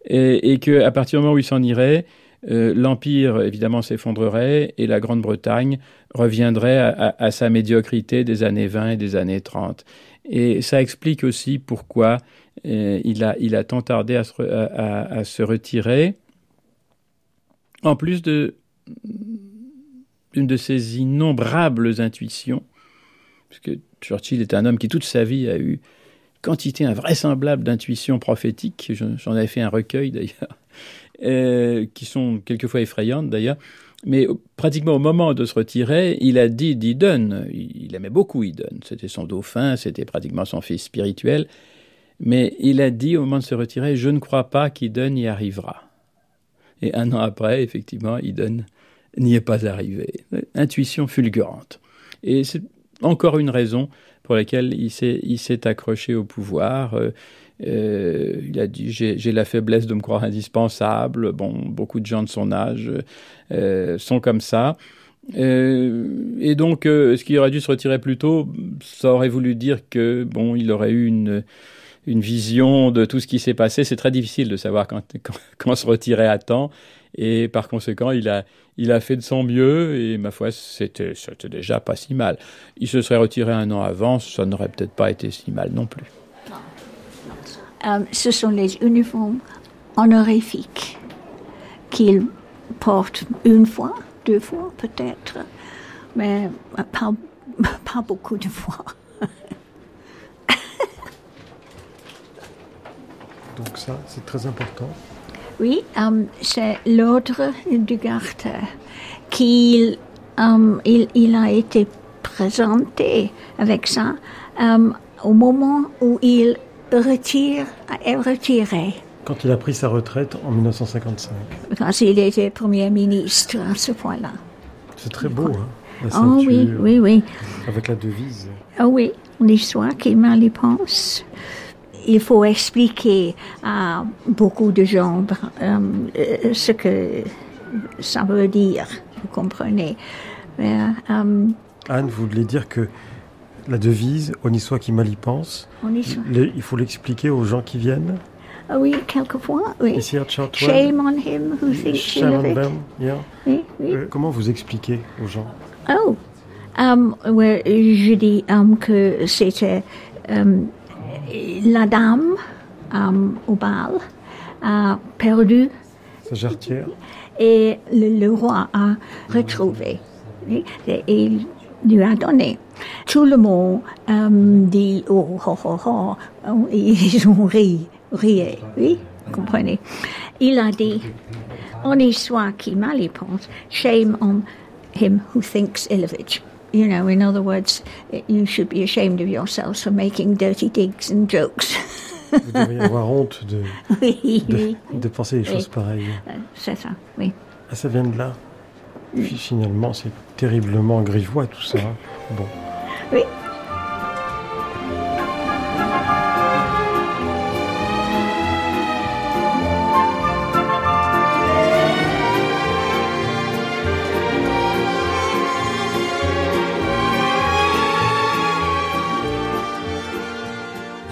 et, et qu'à partir du moment où il s'en irait, euh, l'Empire, évidemment, s'effondrerait et la Grande-Bretagne reviendrait à, sa médiocrité des années 20 et des années 30. Et ça explique aussi pourquoi euh, il, a, il a tant tardé à se, à se retirer. En plus de une de ses innombrables intuitions, puisque Churchill est un homme qui toute sa vie a eu quantité invraisemblable d'intuitions prophétiques, j'en avais fait un recueil d'ailleurs, euh, qui sont quelquefois effrayantes d'ailleurs, mais pratiquement au moment de se retirer, il a dit d'Eden, il aimait beaucoup Eden, c'était son dauphin, c'était pratiquement son fils spirituel, mais il a dit au moment de se retirer, je ne crois pas qu'Eden y arrivera. Et un an après, effectivement, Eden n'y est pas arrivé. Intuition fulgurante. Et c'est encore une raison pour laquelle il s'est accroché au pouvoir. Euh, Euh, il a dit j'ai la faiblesse de me croire indispensable. Bon, beaucoup de gens de son âge euh, sont comme ça. Et donc, ce qu'il aurait dû se retirer plus tôt, ça aurait voulu dire que bon, il aurait eu une vision de tout ce qui s'est passé. C'est très difficile de savoir quand, quand, se retirer à temps. Et par conséquent, il a, il a fait de son mieux. Et ma foi, c'était déjà pas si mal. Il se serait retiré un an avant, ça n'aurait peut-être pas été si mal non plus. Euh, ce sont les uniformes honorifiques qu'il porte une fois, deux fois peut-être, mais pas, pas beaucoup de fois. Donc ça, c'est très important. Oui, um, c'est l'ordre du garde qu'il um, il, il, a été présenté avec ça um, au moment où il retire, est retiré. Quand il a pris sa retraite en 1955. Quand il était Premier ministre à ce point-là. C'est très beau, hein, la ceinture, oh oui, oui, oui. Avec la devise. Ah oh, oui, l'histoire qui mal y pense. Il faut expliquer à beaucoup de gens euh, ce que ça veut dire, vous comprenez. Mais, euh, Anne, vous voulez dire que la devise, on y soit qui mal y pense, il faut l'expliquer aux gens qui viennent? Ah Oui, quelquefois, oui. Ici à Chartwell, Shame on him who thinks Shame on them, yeah. oui, oui. Euh, comment vous expliquez aux gens? Oh, um, je dis um, que c'était um, la dame um, au bal a perdu sa jarretière et le, le, roi a retrouvé et, et il lui a donné. Tout le monde um, dit oh, oh, oh, oh, oh, ils ont ri, rié, oui, comprenez. Il a dit, on est soit qui mal y pense, shame on him who thinks ill of it. You know, in other words, you should be ashamed of yourselves for making dirty digs and jokes. Vous devriez avoir honte de, oui, de, de, penser des choses oui. pareilles. C'est ça, oui. Ah, ça vient de là. Puis finalement, c'est terriblement grivois tout ça. Bon. Oui.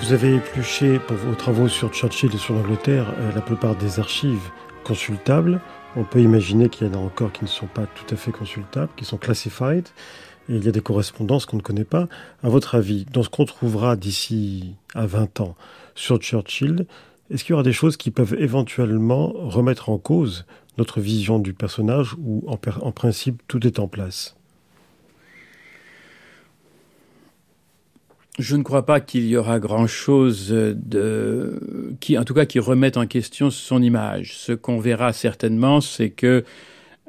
Vous avez épluché pour vos travaux sur Churchill et sur l'Angleterre la plupart des archives consultables. On peut imaginer qu'il y en a encore qui ne sont pas tout à fait consultables, qui sont classified. Et il y a des correspondances qu'on ne connaît pas. À votre avis, dans ce qu'on trouvera d'ici à 20 ans sur Churchill, est-ce qu'il y aura des choses qui peuvent éventuellement remettre en cause notre vision du personnage en, en principe tout est en place? Je ne crois pas qu'il y aura grand-chose de qui, en tout cas, qui remette en question son image. Ce qu'on verra certainement, c'est que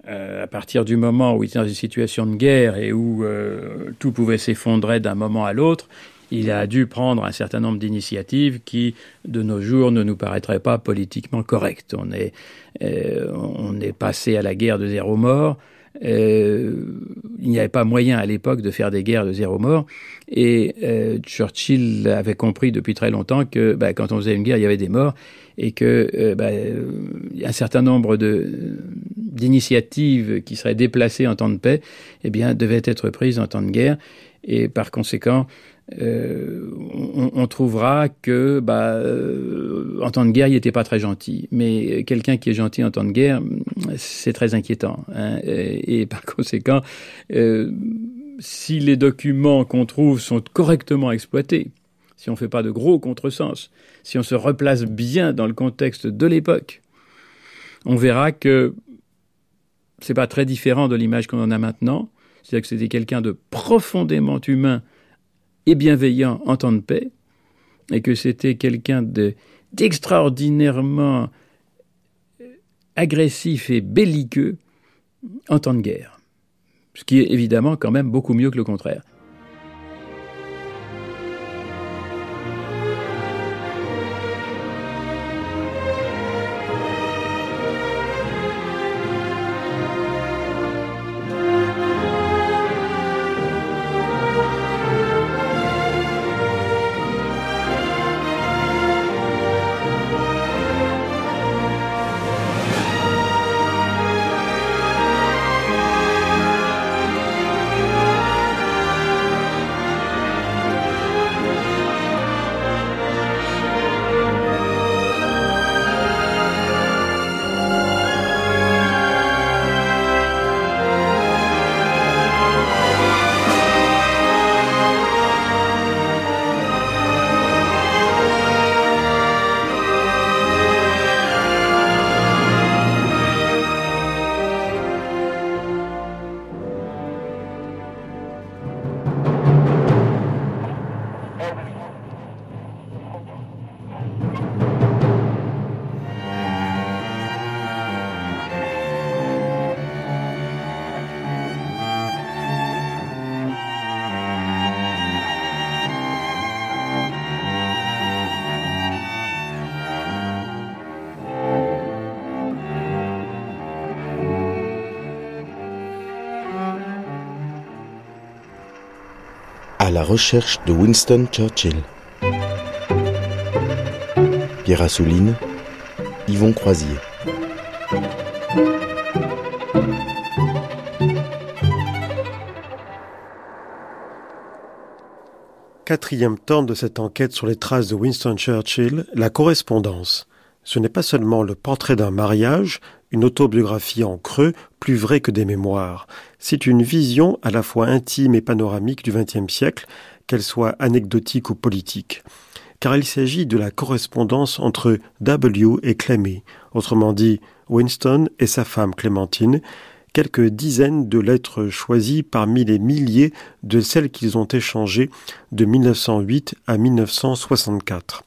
euh, à partir du moment où il était dans une situation de guerre et où euh, tout pouvait s'effondrer d'un moment à l'autre, il a dû prendre un certain nombre d'initiatives qui, de nos jours, ne nous paraîtraient pas politiquement correctes. On est, euh, on est passé à la guerre de zéro mort. Euh, il n'y avait pas moyen à l'époque de faire des guerres de zéro mort. Et euh, Churchill avait compris depuis très longtemps que bah, quand on faisait une guerre, il y avait des morts et que euh, bah, un certain nombre d'initiatives qui seraient déplacées en temps de paix, eh bien, devaient être prises en temps de guerre. Et par conséquent, euh, on, trouvera que, bah, euh, en temps de guerre, il n'était pas très gentil. Mais quelqu'un qui est gentil en temps de guerre, c'est très inquiétant. Hein, et, et, par conséquent, euh, si les documents qu'on trouve sont correctement exploités, si on ne fait pas de gros contresens, si on se replace bien dans le contexte de l'époque, on verra que c'est pas très différent de l'image qu'on en a maintenant. C'est-à-dire que c'était quelqu'un de profondément humain bienveillant en temps de paix, et que c'était quelqu'un d'extraordinairement agressif et belliqueux en temps de guerre. Ce qui est évidemment quand même beaucoup mieux que le contraire. À la recherche de Winston Churchill. Pierre Assouline, Yvon Croisier. Quatrième temps de cette enquête sur les traces de Winston Churchill, la correspondance. Ce n'est pas seulement le portrait d'un mariage, une autobiographie en creux, plus vraie que des mémoires. C'est une vision à la fois intime et panoramique du XXe siècle, qu'elle soit anecdotique ou politique. Car il s'agit de la correspondance entre W et Clemmy, autrement dit Winston et sa femme Clémentine, quelques dizaines de lettres choisies parmi les milliers de celles qu'ils ont échangées de 1908 à 1964.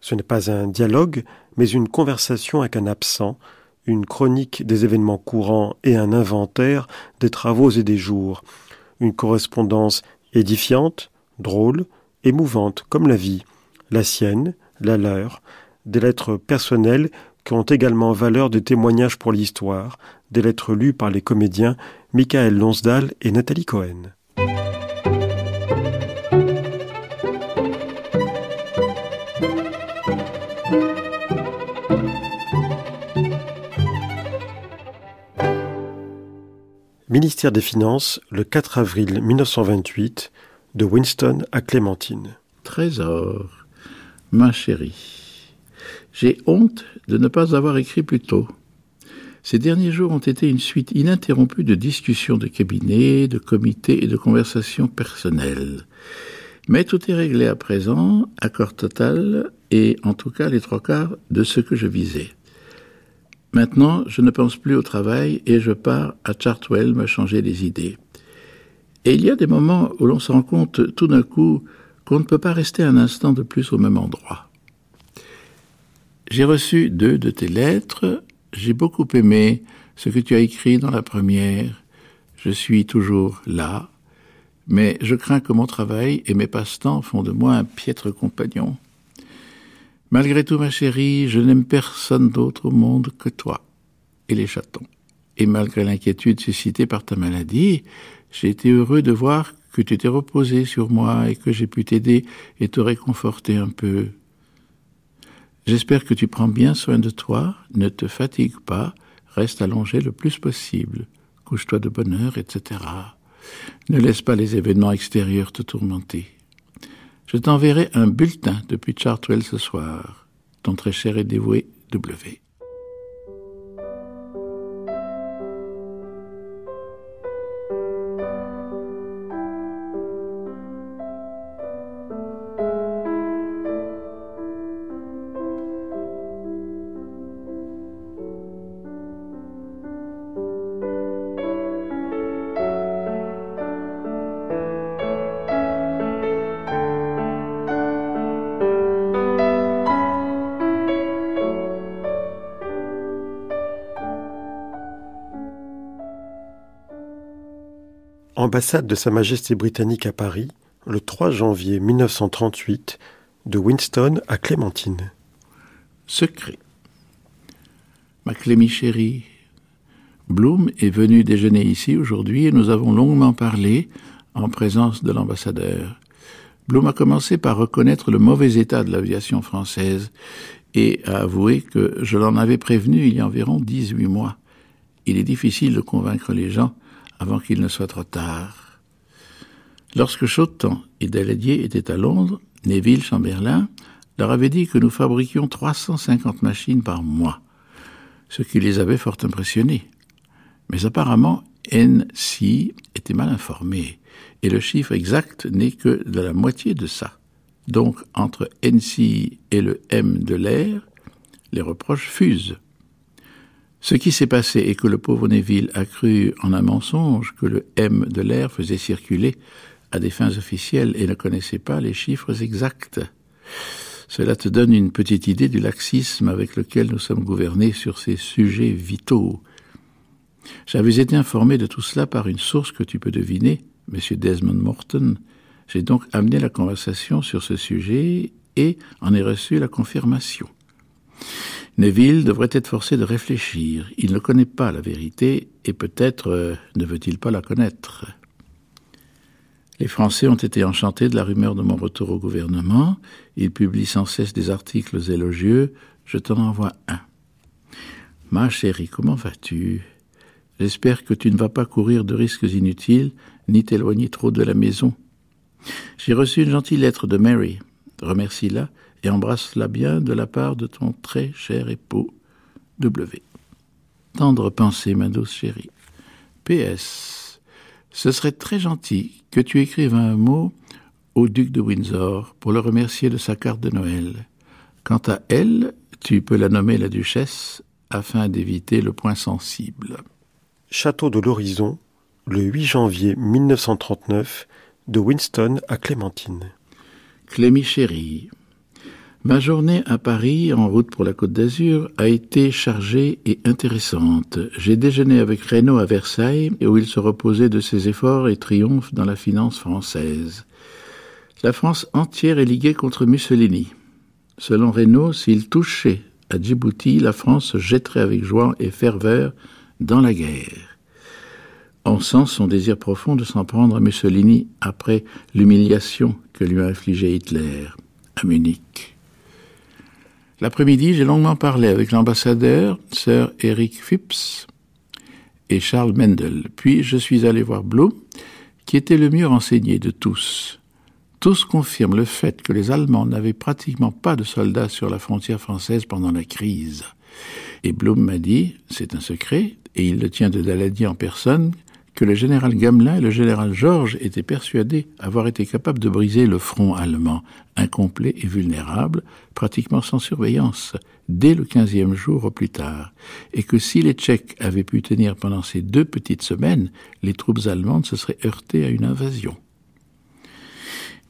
Ce n'est pas un dialogue, mais une conversation avec un absent, une chronique des événements courants et un inventaire des travaux et des jours, une correspondance édifiante, drôle, émouvante comme la vie, la sienne, la leur, des lettres personnelles qui ont également valeur de témoignage pour l'histoire, des lettres lues par les comédiens Michael Lonsdal et Nathalie Cohen. Ministère des Finances, le 4 avril 1928, de Winston à Clémentine. Trésor, ma chérie, j'ai honte de ne pas avoir écrit plus tôt. Ces derniers jours ont été une suite ininterrompue de discussions de cabinet, de comités et de conversations personnelles. Mais tout est réglé à présent, accord total, et en tout cas les trois quarts de ce que je visais. Maintenant, je ne pense plus au travail et je pars à Chartwell me changer les idées. Et il y a des moments où l'on se rend compte tout d'un coup qu'on ne peut pas rester un instant de plus au même endroit. J'ai reçu deux de tes lettres, j'ai beaucoup aimé ce que tu as écrit dans la première, je suis toujours là, mais je crains que mon travail et mes passe-temps font de moi un piètre compagnon. Malgré tout, ma chérie, je n'aime personne d'autre au monde que toi et les chatons. Et malgré l'inquiétude suscitée par ta maladie, j'ai été heureux de voir que tu t'es reposé sur moi et que j'ai pu t'aider et te réconforter un peu. J'espère que tu prends bien soin de toi, ne te fatigue pas, reste allongé le plus possible, couche-toi de bonne heure, etc. Ne laisse pas les événements extérieurs te tourmenter. Je t'enverrai un bulletin depuis Chartwell ce soir. Ton très cher et dévoué W. De Sa Majesté britannique à Paris, le 3 janvier 1938, de Winston à Clémentine. Secret. Ma chérie, Bloom est venu déjeuner ici aujourd'hui et nous avons longuement parlé en présence de l'ambassadeur. Bloom a commencé par reconnaître le mauvais état de l'aviation française et a avoué que je l'en avais prévenu il y a environ 18 mois. Il est difficile de convaincre les gens avant qu'il ne soit trop tard. Lorsque Chautemps et Daladier étaient à Londres, Neville Chamberlain leur avait dit que nous fabriquions 350 machines par mois, ce qui les avait fort impressionnés. Mais apparemment, NC était mal informé, et le chiffre exact n'est que de la moitié de ça. Donc, entre NC et le M de l'air, les reproches fusent. Ce qui s'est passé est que le pauvre Neville a cru en un mensonge que le M de l'air faisait circuler à des fins officielles et ne connaissait pas les chiffres exacts. Cela te donne une petite idée du laxisme avec lequel nous sommes gouvernés sur ces sujets vitaux. J'avais été informé de tout cela par une source que tu peux deviner, M. Desmond Morton. J'ai donc amené la conversation sur ce sujet et en ai reçu la confirmation. Neville devrait être forcé de réfléchir. Il ne connaît pas la vérité et peut-être euh, ne veut-il pas la connaître. Les Français ont été enchantés de la rumeur de mon retour au gouvernement. Ils publient sans cesse des articles élogieux. Je t'en envoie un. Ma chérie, comment vas-tu? J'espère que tu ne vas pas courir de risques inutiles, ni t'éloigner trop de la maison. J'ai reçu une gentille lettre de Mary. Remercie-la et embrasse-la bien de la part de ton très cher époux W. Tendre pensée, ma douce chérie. PS. Ce serait très gentil que tu écrives un mot au duc de Windsor pour le remercier de sa carte de Noël. Quant à elle, tu peux la nommer la duchesse afin d'éviter le point sensible. Château de l'Horizon, le 8 janvier 1939, de Winston à Clémentine. Clémy chérie, ma journée à Paris, en route pour la Côte d'Azur, a été chargée et intéressante. J'ai déjeuné avec Reynaud à Versailles, où il se reposait de ses efforts et triomphe dans la finance française. La France entière est liguée contre Mussolini. Selon Reynaud, s'il touchait à Djibouti, la France se jetterait avec joie et ferveur dans la guerre. On sent son désir profond de s'en prendre à Mussolini après l'humiliation que lui a infligée Hitler à Munich. L'après-midi, j'ai longuement parlé avec l'ambassadeur, Sir Eric Phipps et Charles Mendel. Puis je suis allé voir Blum, qui était le mieux renseigné de tous. Tous confirment le fait que les Allemands n'avaient pratiquement pas de soldats sur la frontière française pendant la crise. Et Blum m'a dit, c'est un secret, et il le tient de Daladier en personne, que le général Gamelin et le général Georges étaient persuadés avoir été capables de briser le front allemand, incomplet et vulnérable, pratiquement sans surveillance, dès le quinzième jour au plus tard, et que si les Tchèques avaient pu tenir pendant ces deux petites semaines, les troupes allemandes se seraient heurtées à une invasion.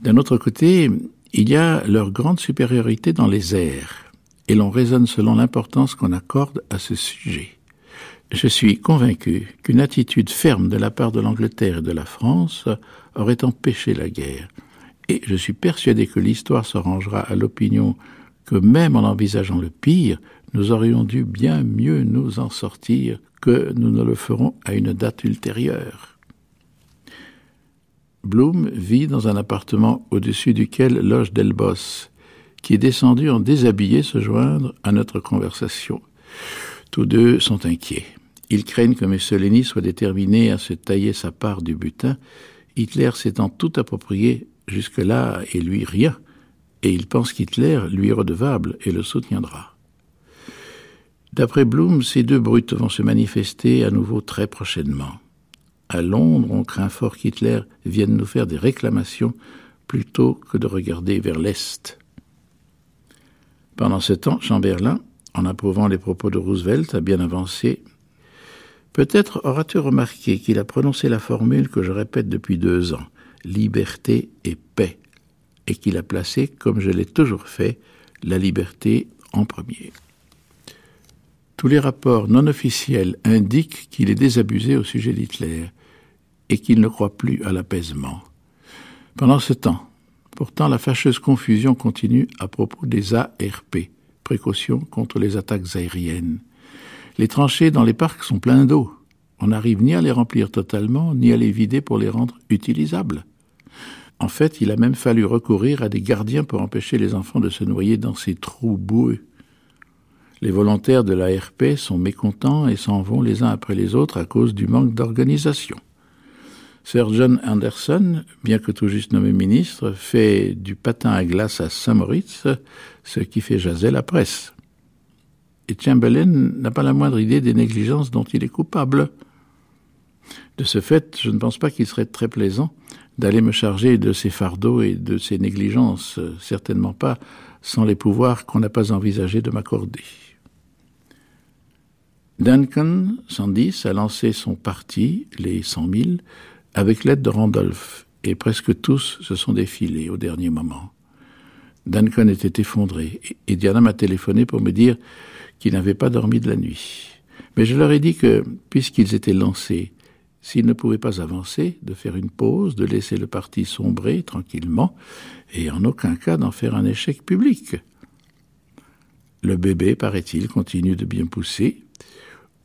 D'un autre côté, il y a leur grande supériorité dans les airs, et l'on raisonne selon l'importance qu'on accorde à ce sujet. Je suis convaincu qu'une attitude ferme de la part de l'Angleterre et de la France aurait empêché la guerre, et je suis persuadé que l'histoire se rangera à l'opinion que même en envisageant le pire, nous aurions dû bien mieux nous en sortir que nous ne le ferons à une date ultérieure. Bloom vit dans un appartement au-dessus duquel loge Delbos, qui est descendu en déshabillé se joindre à notre conversation. Tous deux sont inquiets. Ils craignent que Mussolini soit déterminé à se tailler sa part du butin, Hitler s'étant tout approprié jusque-là et lui rien, et ils pensent qu'Hitler lui est redevable et le soutiendra. D'après Blum, ces deux brutes vont se manifester à nouveau très prochainement. À Londres, on craint fort qu'Hitler vienne nous faire des réclamations plutôt que de regarder vers l'Est. Pendant ce temps, Chamberlain, en approuvant les propos de Roosevelt, a bien avancé. Peut-être auras-tu remarqué qu'il a prononcé la formule que je répète depuis deux ans, liberté et paix, et qu'il a placé, comme je l'ai toujours fait, la liberté en premier. Tous les rapports non officiels indiquent qu'il est désabusé au sujet d'Hitler et qu'il ne croit plus à l'apaisement. Pendant ce temps, pourtant, la fâcheuse confusion continue à propos des ARP, précautions contre les attaques aériennes. Les tranchées dans les parcs sont pleines d'eau. On n'arrive ni à les remplir totalement, ni à les vider pour les rendre utilisables. En fait, il a même fallu recourir à des gardiens pour empêcher les enfants de se noyer dans ces trous boueux. Les volontaires de l'ARP sont mécontents et s'en vont les uns après les autres à cause du manque d'organisation. Sir John Anderson, bien que tout juste nommé ministre, fait du patin à glace à Saint-Moritz, ce qui fait jaser la presse. Et Chamberlain n'a pas la moindre idée des négligences dont il est coupable. De ce fait, je ne pense pas qu'il serait très plaisant d'aller me charger de ses fardeaux et de ses négligences, certainement pas sans les pouvoirs qu'on n'a pas envisagé de m'accorder. Duncan, 110, a lancé son parti, les cent mille, avec l'aide de Randolph, et presque tous se sont défilés au dernier moment. Duncan était effondré, et Diana m'a téléphoné pour me dire qu'il n'avait pas dormi de la nuit. Mais je leur ai dit que, puisqu'ils étaient lancés, s'ils ne pouvaient pas avancer, de faire une pause, de laisser le parti sombrer tranquillement, et en aucun cas d'en faire un échec public. Le bébé, paraît-il, continue de bien pousser,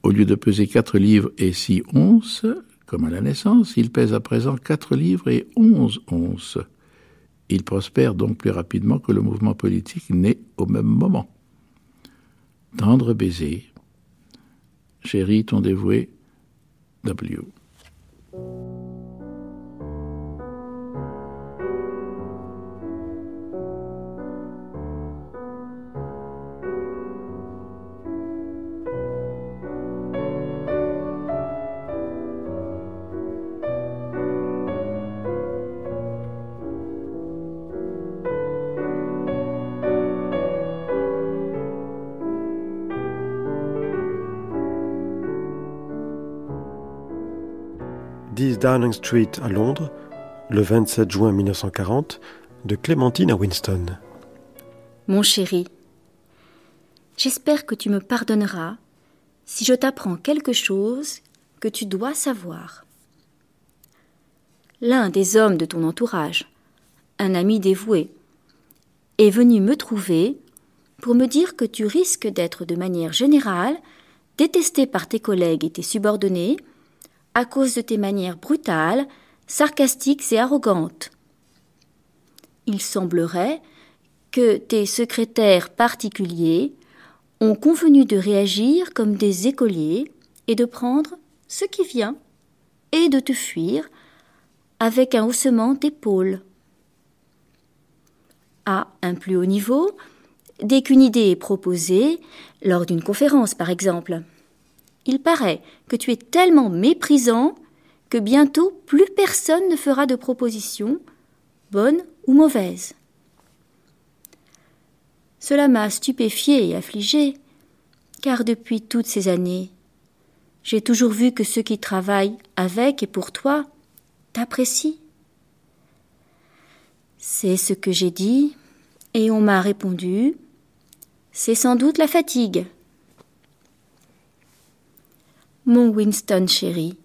au lieu de peser quatre livres et six onces, Comme à la naissance, il pèse à présent 4 livres et 11 onces. Il prospère donc plus rapidement que le mouvement politique né au même moment. Tendre baiser. Chéri, ton dévoué, W. 10 Downing Street à Londres, le 27 juin 1940, de Clémentine à Winston. Mon chéri, j'espère que tu me pardonneras si je t'apprends quelque chose que tu dois savoir. L'un des hommes de ton entourage, un ami dévoué, est venu me trouver pour me dire que tu risques d'être de manière générale détesté par tes collègues et tes subordonnés à cause de tes manières brutales, sarcastiques et arrogantes. Il semblerait que tes secrétaires particuliers ont convenu de réagir comme des écoliers et de prendre ce qui vient et de te fuir avec un haussement d'épaule. À un plus haut niveau, dès qu'une idée est proposée, lors d'une conférence par exemple, il paraît que tu es tellement méprisant que bientôt plus personne ne fera de proposition, bonne ou mauvaise. Cela m'a stupéfié et affligé, car depuis toutes ces années, j'ai toujours vu que ceux qui travaillent avec et pour toi t'apprécient. C'est ce que j'ai dit, et on m'a répondu C'est sans doute la fatigue. Mon Winston chéri,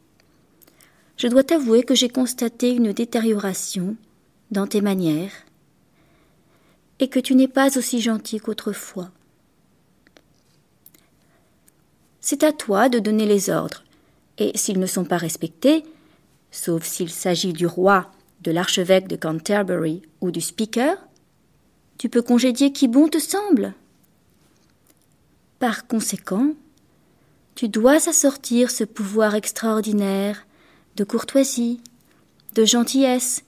je dois t'avouer que j'ai constaté une détérioration dans tes manières et que tu n'es pas aussi gentil qu'autrefois. C'est à toi de donner les ordres, et s'ils ne sont pas respectés, sauf s'il s'agit du roi, de l'archevêque de Canterbury ou du speaker, tu peux congédier qui bon te semble. Par conséquent, tu dois assortir ce pouvoir extraordinaire de courtoisie, de gentillesse,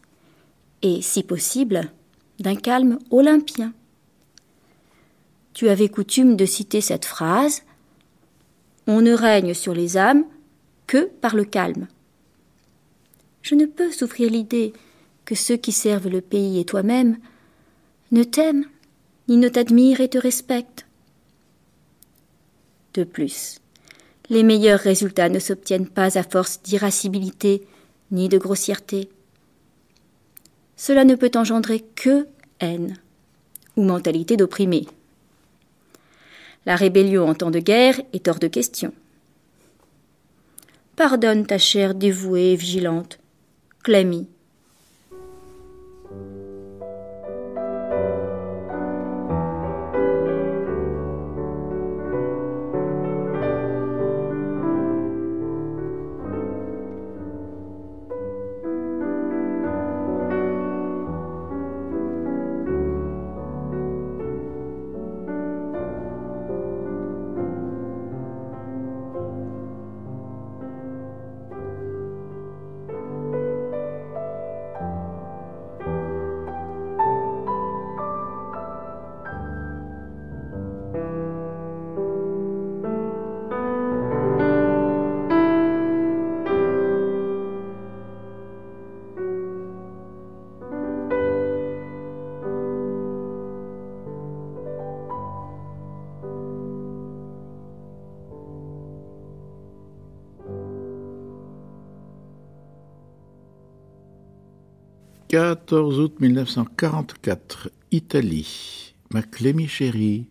et, si possible, d'un calme olympien. Tu avais coutume de citer cette phrase On ne règne sur les âmes que par le calme. Je ne peux souffrir l'idée que ceux qui servent le pays et toi-même ne t'aiment, ni ne t'admirent et te respectent. De plus, les meilleurs résultats ne s'obtiennent pas à force d'irascibilité ni de grossièreté. Cela ne peut engendrer que haine ou mentalité d'opprimé. La rébellion en temps de guerre est hors de question. Pardonne ta chère dévouée et vigilante, Clémy. 14 août 1944, Italie. Ma Clémy chérie.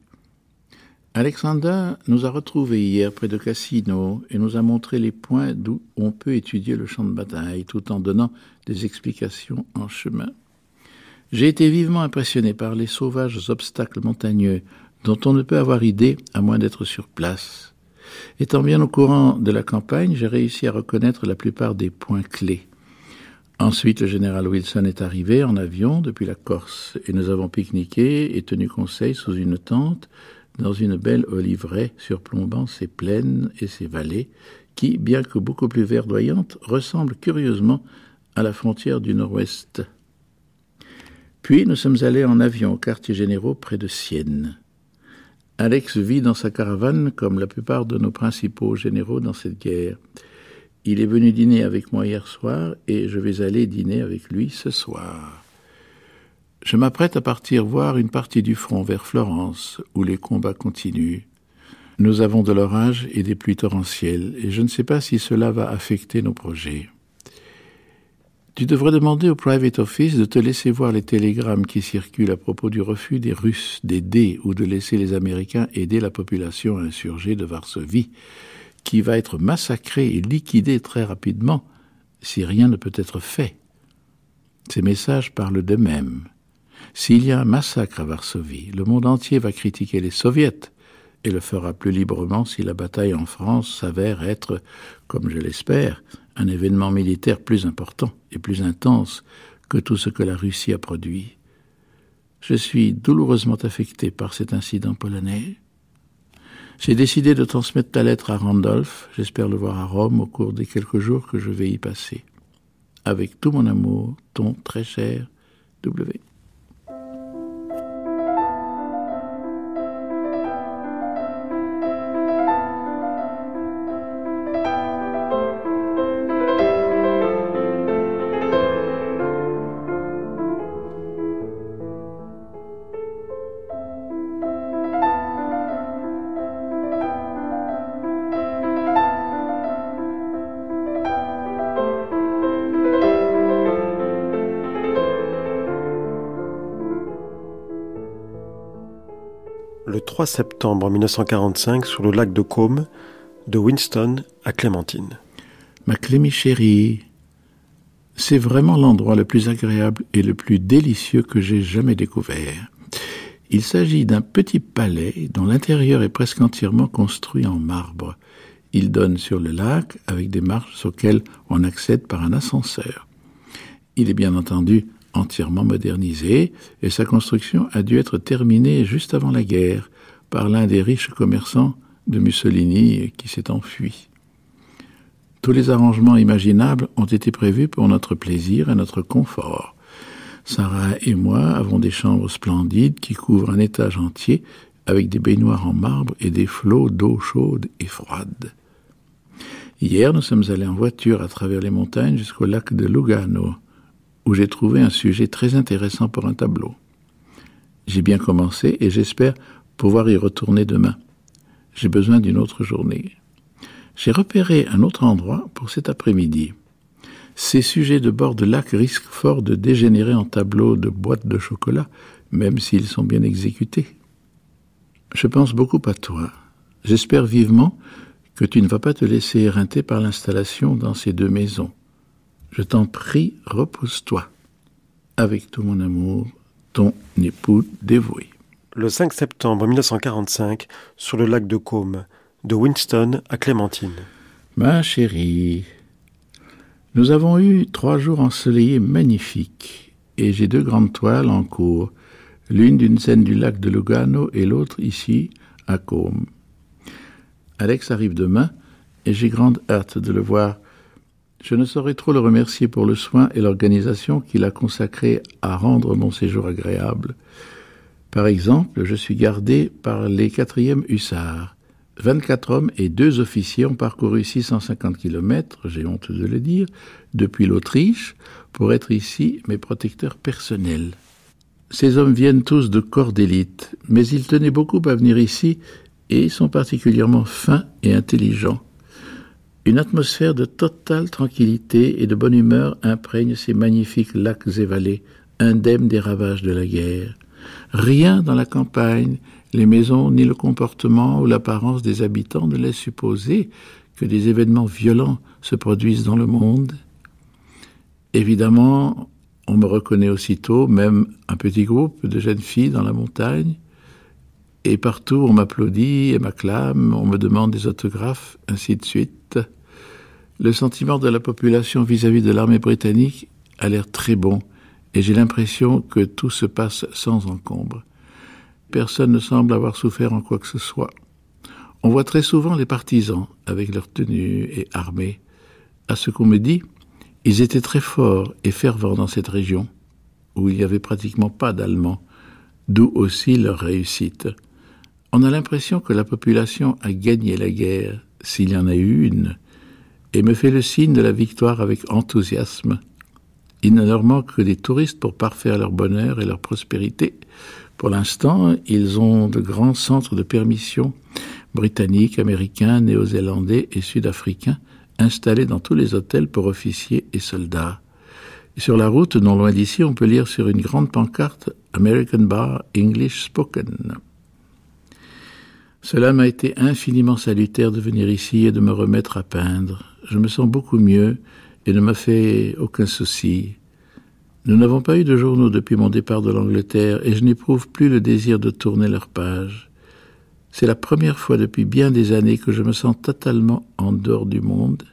Alexander nous a retrouvés hier près de Cassino et nous a montré les points d'où on peut étudier le champ de bataille tout en donnant des explications en chemin. J'ai été vivement impressionné par les sauvages obstacles montagneux dont on ne peut avoir idée à moins d'être sur place. Étant bien au courant de la campagne, j'ai réussi à reconnaître la plupart des points clés. Ensuite, le général Wilson est arrivé en avion depuis la Corse et nous avons pique-niqué et tenu conseil sous une tente dans une belle oliveraie surplombant ses plaines et ses vallées qui, bien que beaucoup plus verdoyantes, ressemblent curieusement à la frontière du nord-ouest. Puis nous sommes allés en avion au quartier généraux près de Sienne. Alex vit dans sa caravane comme la plupart de nos principaux généraux dans cette guerre. Il est venu dîner avec moi hier soir et je vais aller dîner avec lui ce soir. Je m'apprête à partir voir une partie du front vers Florence, où les combats continuent. Nous avons de l'orage et des pluies torrentielles, et je ne sais pas si cela va affecter nos projets. Tu devrais demander au Private Office de te laisser voir les télégrammes qui circulent à propos du refus des Russes d'aider ou de laisser les Américains aider la population insurgée de Varsovie, qui va être massacrée et liquidée très rapidement si rien ne peut être fait. Ces messages parlent d'eux-mêmes. S'il y a un massacre à Varsovie, le monde entier va critiquer les soviets et le fera plus librement si la bataille en France s'avère être, comme je l'espère, un événement militaire plus important et plus intense que tout ce que la Russie a produit. Je suis douloureusement affecté par cet incident polonais. J'ai décidé de transmettre ta lettre à Randolph. J'espère le voir à Rome au cours des quelques jours que je vais y passer. Avec tout mon amour, ton très cher W. le 3 septembre 1945 sur le lac de Caume, de Winston à Clémentine. Ma Clémy chérie, c'est vraiment l'endroit le plus agréable et le plus délicieux que j'ai jamais découvert. Il s'agit d'un petit palais dont l'intérieur est presque entièrement construit en marbre. Il donne sur le lac avec des marches auxquelles on accède par un ascenseur. Il est bien entendu entièrement modernisé, et sa construction a dû être terminée juste avant la guerre par l'un des riches commerçants de Mussolini qui s'est enfui. Tous les arrangements imaginables ont été prévus pour notre plaisir et notre confort. Sarah et moi avons des chambres splendides qui couvrent un étage entier avec des baignoires en marbre et des flots d'eau chaude et froide. Hier, nous sommes allés en voiture à travers les montagnes jusqu'au lac de Lugano, où j'ai trouvé un sujet très intéressant pour un tableau. J'ai bien commencé et j'espère pouvoir y retourner demain. J'ai besoin d'une autre journée. J'ai repéré un autre endroit pour cet après-midi. Ces sujets de bord de lac risquent fort de dégénérer en tableaux de boîtes de chocolat, même s'ils sont bien exécutés. Je pense beaucoup à toi. J'espère vivement que tu ne vas pas te laisser éreinter par l'installation dans ces deux maisons. Je t'en prie, repose-toi. Avec tout mon amour, ton époux dévoué. Le 5 septembre 1945, sur le lac de Caume, de Winston à Clémentine. Ma chérie, nous avons eu trois jours ensoleillés magnifiques, et j'ai deux grandes toiles en cours, l'une d'une scène du lac de Lugano et l'autre ici, à Caume. Alex arrive demain, et j'ai grande hâte de le voir je ne saurais trop le remercier pour le soin et l'organisation qu'il a consacré à rendre mon séjour agréable. Par exemple, je suis gardé par les 4e hussards. 24 hommes et deux officiers ont parcouru 650 kilomètres, j'ai honte de le dire, depuis l'Autriche, pour être ici mes protecteurs personnels. Ces hommes viennent tous de corps d'élite, mais ils tenaient beaucoup à venir ici et sont particulièrement fins et intelligents. Une atmosphère de totale tranquillité et de bonne humeur imprègne ces magnifiques lacs et vallées, indemnes des ravages de la guerre. Rien dans la campagne, les maisons, ni le comportement ou l'apparence des habitants ne laisse supposer que des événements violents se produisent dans le monde. Évidemment, on me reconnaît aussitôt, même un petit groupe de jeunes filles dans la montagne. Et partout, on m'applaudit et m'acclame, on me demande des autographes, ainsi de suite. Le sentiment de la population vis-à-vis de l'armée britannique a l'air très bon, et j'ai l'impression que tout se passe sans encombre. Personne ne semble avoir souffert en quoi que ce soit. On voit très souvent les partisans, avec leurs tenues et armés. À ce qu'on me dit, ils étaient très forts et fervents dans cette région, où il n'y avait pratiquement pas d'Allemands, d'où aussi leur réussite. On a l'impression que la population a gagné la guerre, s'il y en a eu une, et me fait le signe de la victoire avec enthousiasme. Il ne leur manque que des touristes pour parfaire leur bonheur et leur prospérité. Pour l'instant, ils ont de grands centres de permission britanniques, américains, néo-zélandais et sud-africains installés dans tous les hôtels pour officiers et soldats. sur la route, non loin d'ici, on peut lire sur une grande pancarte American Bar English Spoken. Cela m'a été infiniment salutaire de venir ici et de me remettre à peindre. Je me sens beaucoup mieux et ne m'a fait aucun souci. Nous n'avons pas eu de journaux depuis mon départ de l'Angleterre et je n'éprouve plus le désir de tourner leurs pages. C'est la première fois depuis bien des années que je me sens totalement en dehors du monde.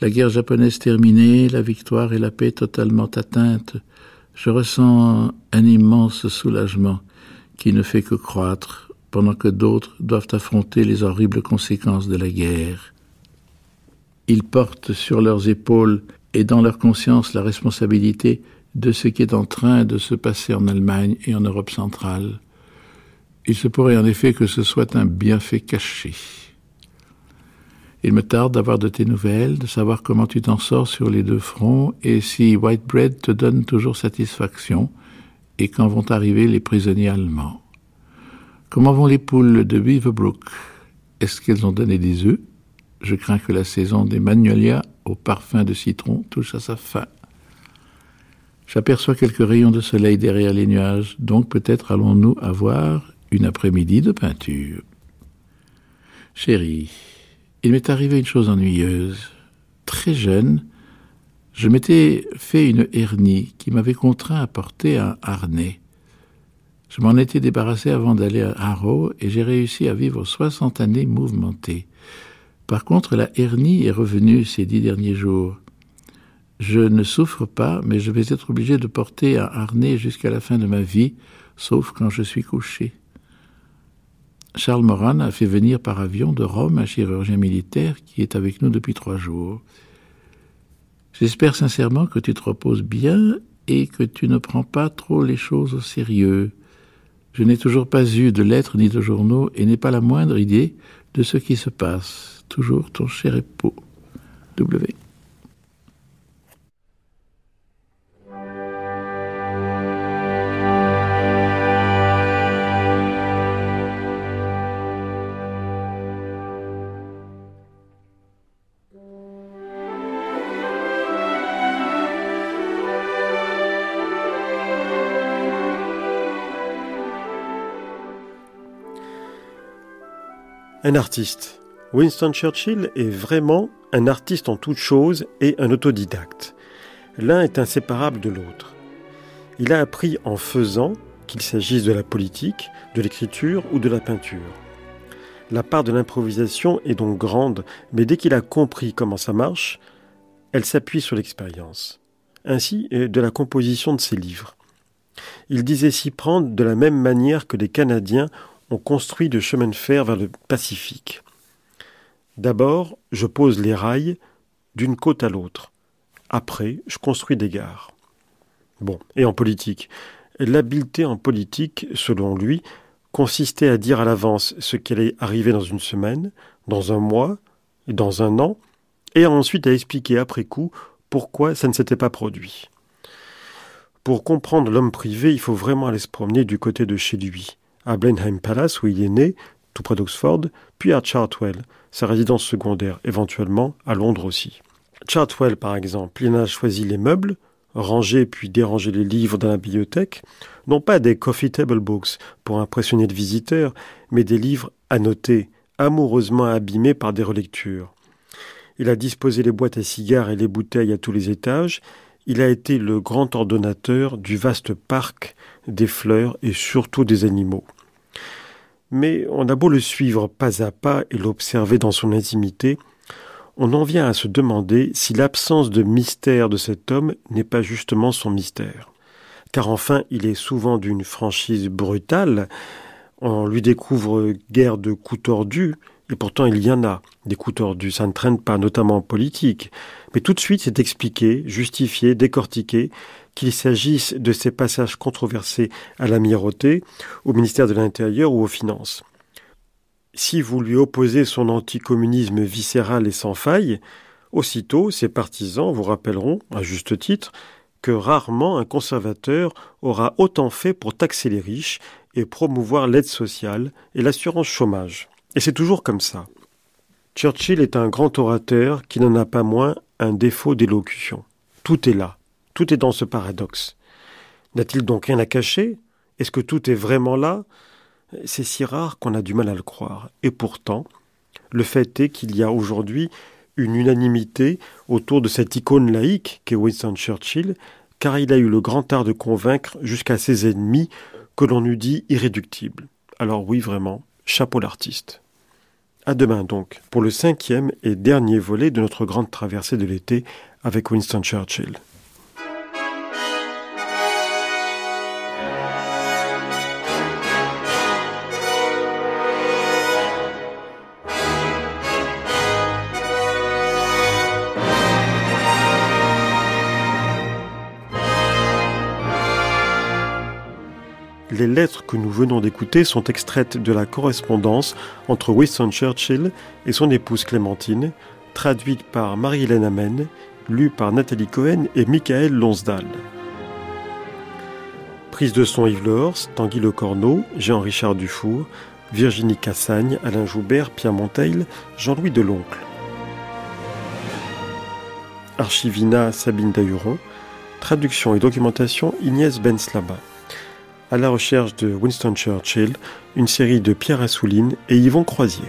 La guerre japonaise terminée, la victoire et la paix totalement atteintes, je ressens un immense soulagement qui ne fait que croître pendant que d'autres doivent affronter les horribles conséquences de la guerre. Ils portent sur leurs épaules et dans leur conscience la responsabilité de ce qui est en train de se passer en Allemagne et en Europe centrale. Il se pourrait en effet que ce soit un bienfait caché. Il me tarde d'avoir de tes nouvelles, de savoir comment tu t'en sors sur les deux fronts et si Whitebread te donne toujours satisfaction et quand vont arriver les prisonniers allemands. Comment vont les poules de Beaverbrook? Est-ce qu'elles ont donné des œufs? Je crains que la saison des magnolias au parfum de citron touche à sa fin. J'aperçois quelques rayons de soleil derrière les nuages, donc peut-être allons-nous avoir une après-midi de peinture. Chérie, il m'est arrivé une chose ennuyeuse. Très jeune, je m'étais fait une hernie qui m'avait contraint à porter un harnais. Je m'en étais débarrassé avant d'aller à Harrow et j'ai réussi à vivre soixante années mouvementées. Par contre, la hernie est revenue ces dix derniers jours. Je ne souffre pas, mais je vais être obligé de porter un harnais jusqu'à la fin de ma vie, sauf quand je suis couché. Charles Moran a fait venir par avion de Rome un chirurgien militaire qui est avec nous depuis trois jours. J'espère sincèrement que tu te reposes bien et que tu ne prends pas trop les choses au sérieux. Je n'ai toujours pas eu de lettres ni de journaux et n'ai pas la moindre idée de ce qui se passe. Toujours ton cher époux. W. Un artiste. Winston Churchill est vraiment un artiste en toutes choses et un autodidacte. L'un est inséparable de l'autre. Il a appris en faisant, qu'il s'agisse de la politique, de l'écriture ou de la peinture. La part de l'improvisation est donc grande, mais dès qu'il a compris comment ça marche, elle s'appuie sur l'expérience. Ainsi de la composition de ses livres. Il disait s'y prendre de la même manière que les Canadiens on construit de chemin de fer vers le Pacifique. D'abord, je pose les rails d'une côte à l'autre. Après, je construis des gares. Bon, et en politique L'habileté en politique, selon lui, consistait à dire à l'avance ce qui allait arriver dans une semaine, dans un mois, dans un an, et ensuite à expliquer après coup pourquoi ça ne s'était pas produit. Pour comprendre l'homme privé, il faut vraiment aller se promener du côté de chez lui, à Blenheim Palace où il est né, tout près d'Oxford, puis à Chartwell, sa résidence secondaire, éventuellement à Londres aussi. Chartwell, par exemple, il a choisi les meubles, rangé puis dérangé les livres dans la bibliothèque, non pas des coffee table books pour impressionner le visiteur, mais des livres annotés, amoureusement abîmés par des relectures. Il a disposé les boîtes à cigares et les bouteilles à tous les étages, il a été le grand ordonnateur du vaste parc des fleurs et surtout des animaux. Mais on a beau le suivre pas à pas et l'observer dans son intimité, on en vient à se demander si l'absence de mystère de cet homme n'est pas justement son mystère. Car enfin, il est souvent d'une franchise brutale, on lui découvre guère de coups tordus, et pourtant il y en a, des coups tordus, ça ne traîne pas, notamment en politique. Mais tout de suite c'est expliqué, justifié, décortiqué, qu'il s'agisse de ces passages controversés à l'amirauté, au ministère de l'Intérieur ou aux Finances. Si vous lui opposez son anticommunisme viscéral et sans faille, aussitôt ses partisans vous rappelleront, à juste titre, que rarement un conservateur aura autant fait pour taxer les riches et promouvoir l'aide sociale et l'assurance chômage. Et c'est toujours comme ça. Churchill est un grand orateur qui n'en a pas moins un défaut d'élocution. Tout est là, tout est dans ce paradoxe. N'a-t-il donc rien à cacher? Est-ce que tout est vraiment là? C'est si rare qu'on a du mal à le croire. Et pourtant, le fait est qu'il y a aujourd'hui une unanimité autour de cette icône laïque qu'est Winston Churchill, car il a eu le grand art de convaincre jusqu'à ses ennemis que l'on eût dit irréductibles. Alors oui, vraiment, chapeau l'artiste. À demain donc, pour le cinquième et dernier volet de notre grande traversée de l'été avec Winston Churchill. Les lettres que nous venons d'écouter sont extraites de la correspondance entre Winston Churchill et son épouse Clémentine, traduite par Marie-Hélène Amen, lue par Nathalie Cohen et Michael Lonsdal. Prise de son Yves Lehors, Tanguy Le Corneau, Jean-Richard Dufour, Virginie Cassagne, Alain Joubert, Pierre Monteil, Jean-Louis Deloncle. Archivina Sabine Dahuron, traduction et documentation Ignès Benslaba à la recherche de Winston Churchill, une série de Pierre Assouline et Yvon Croisier.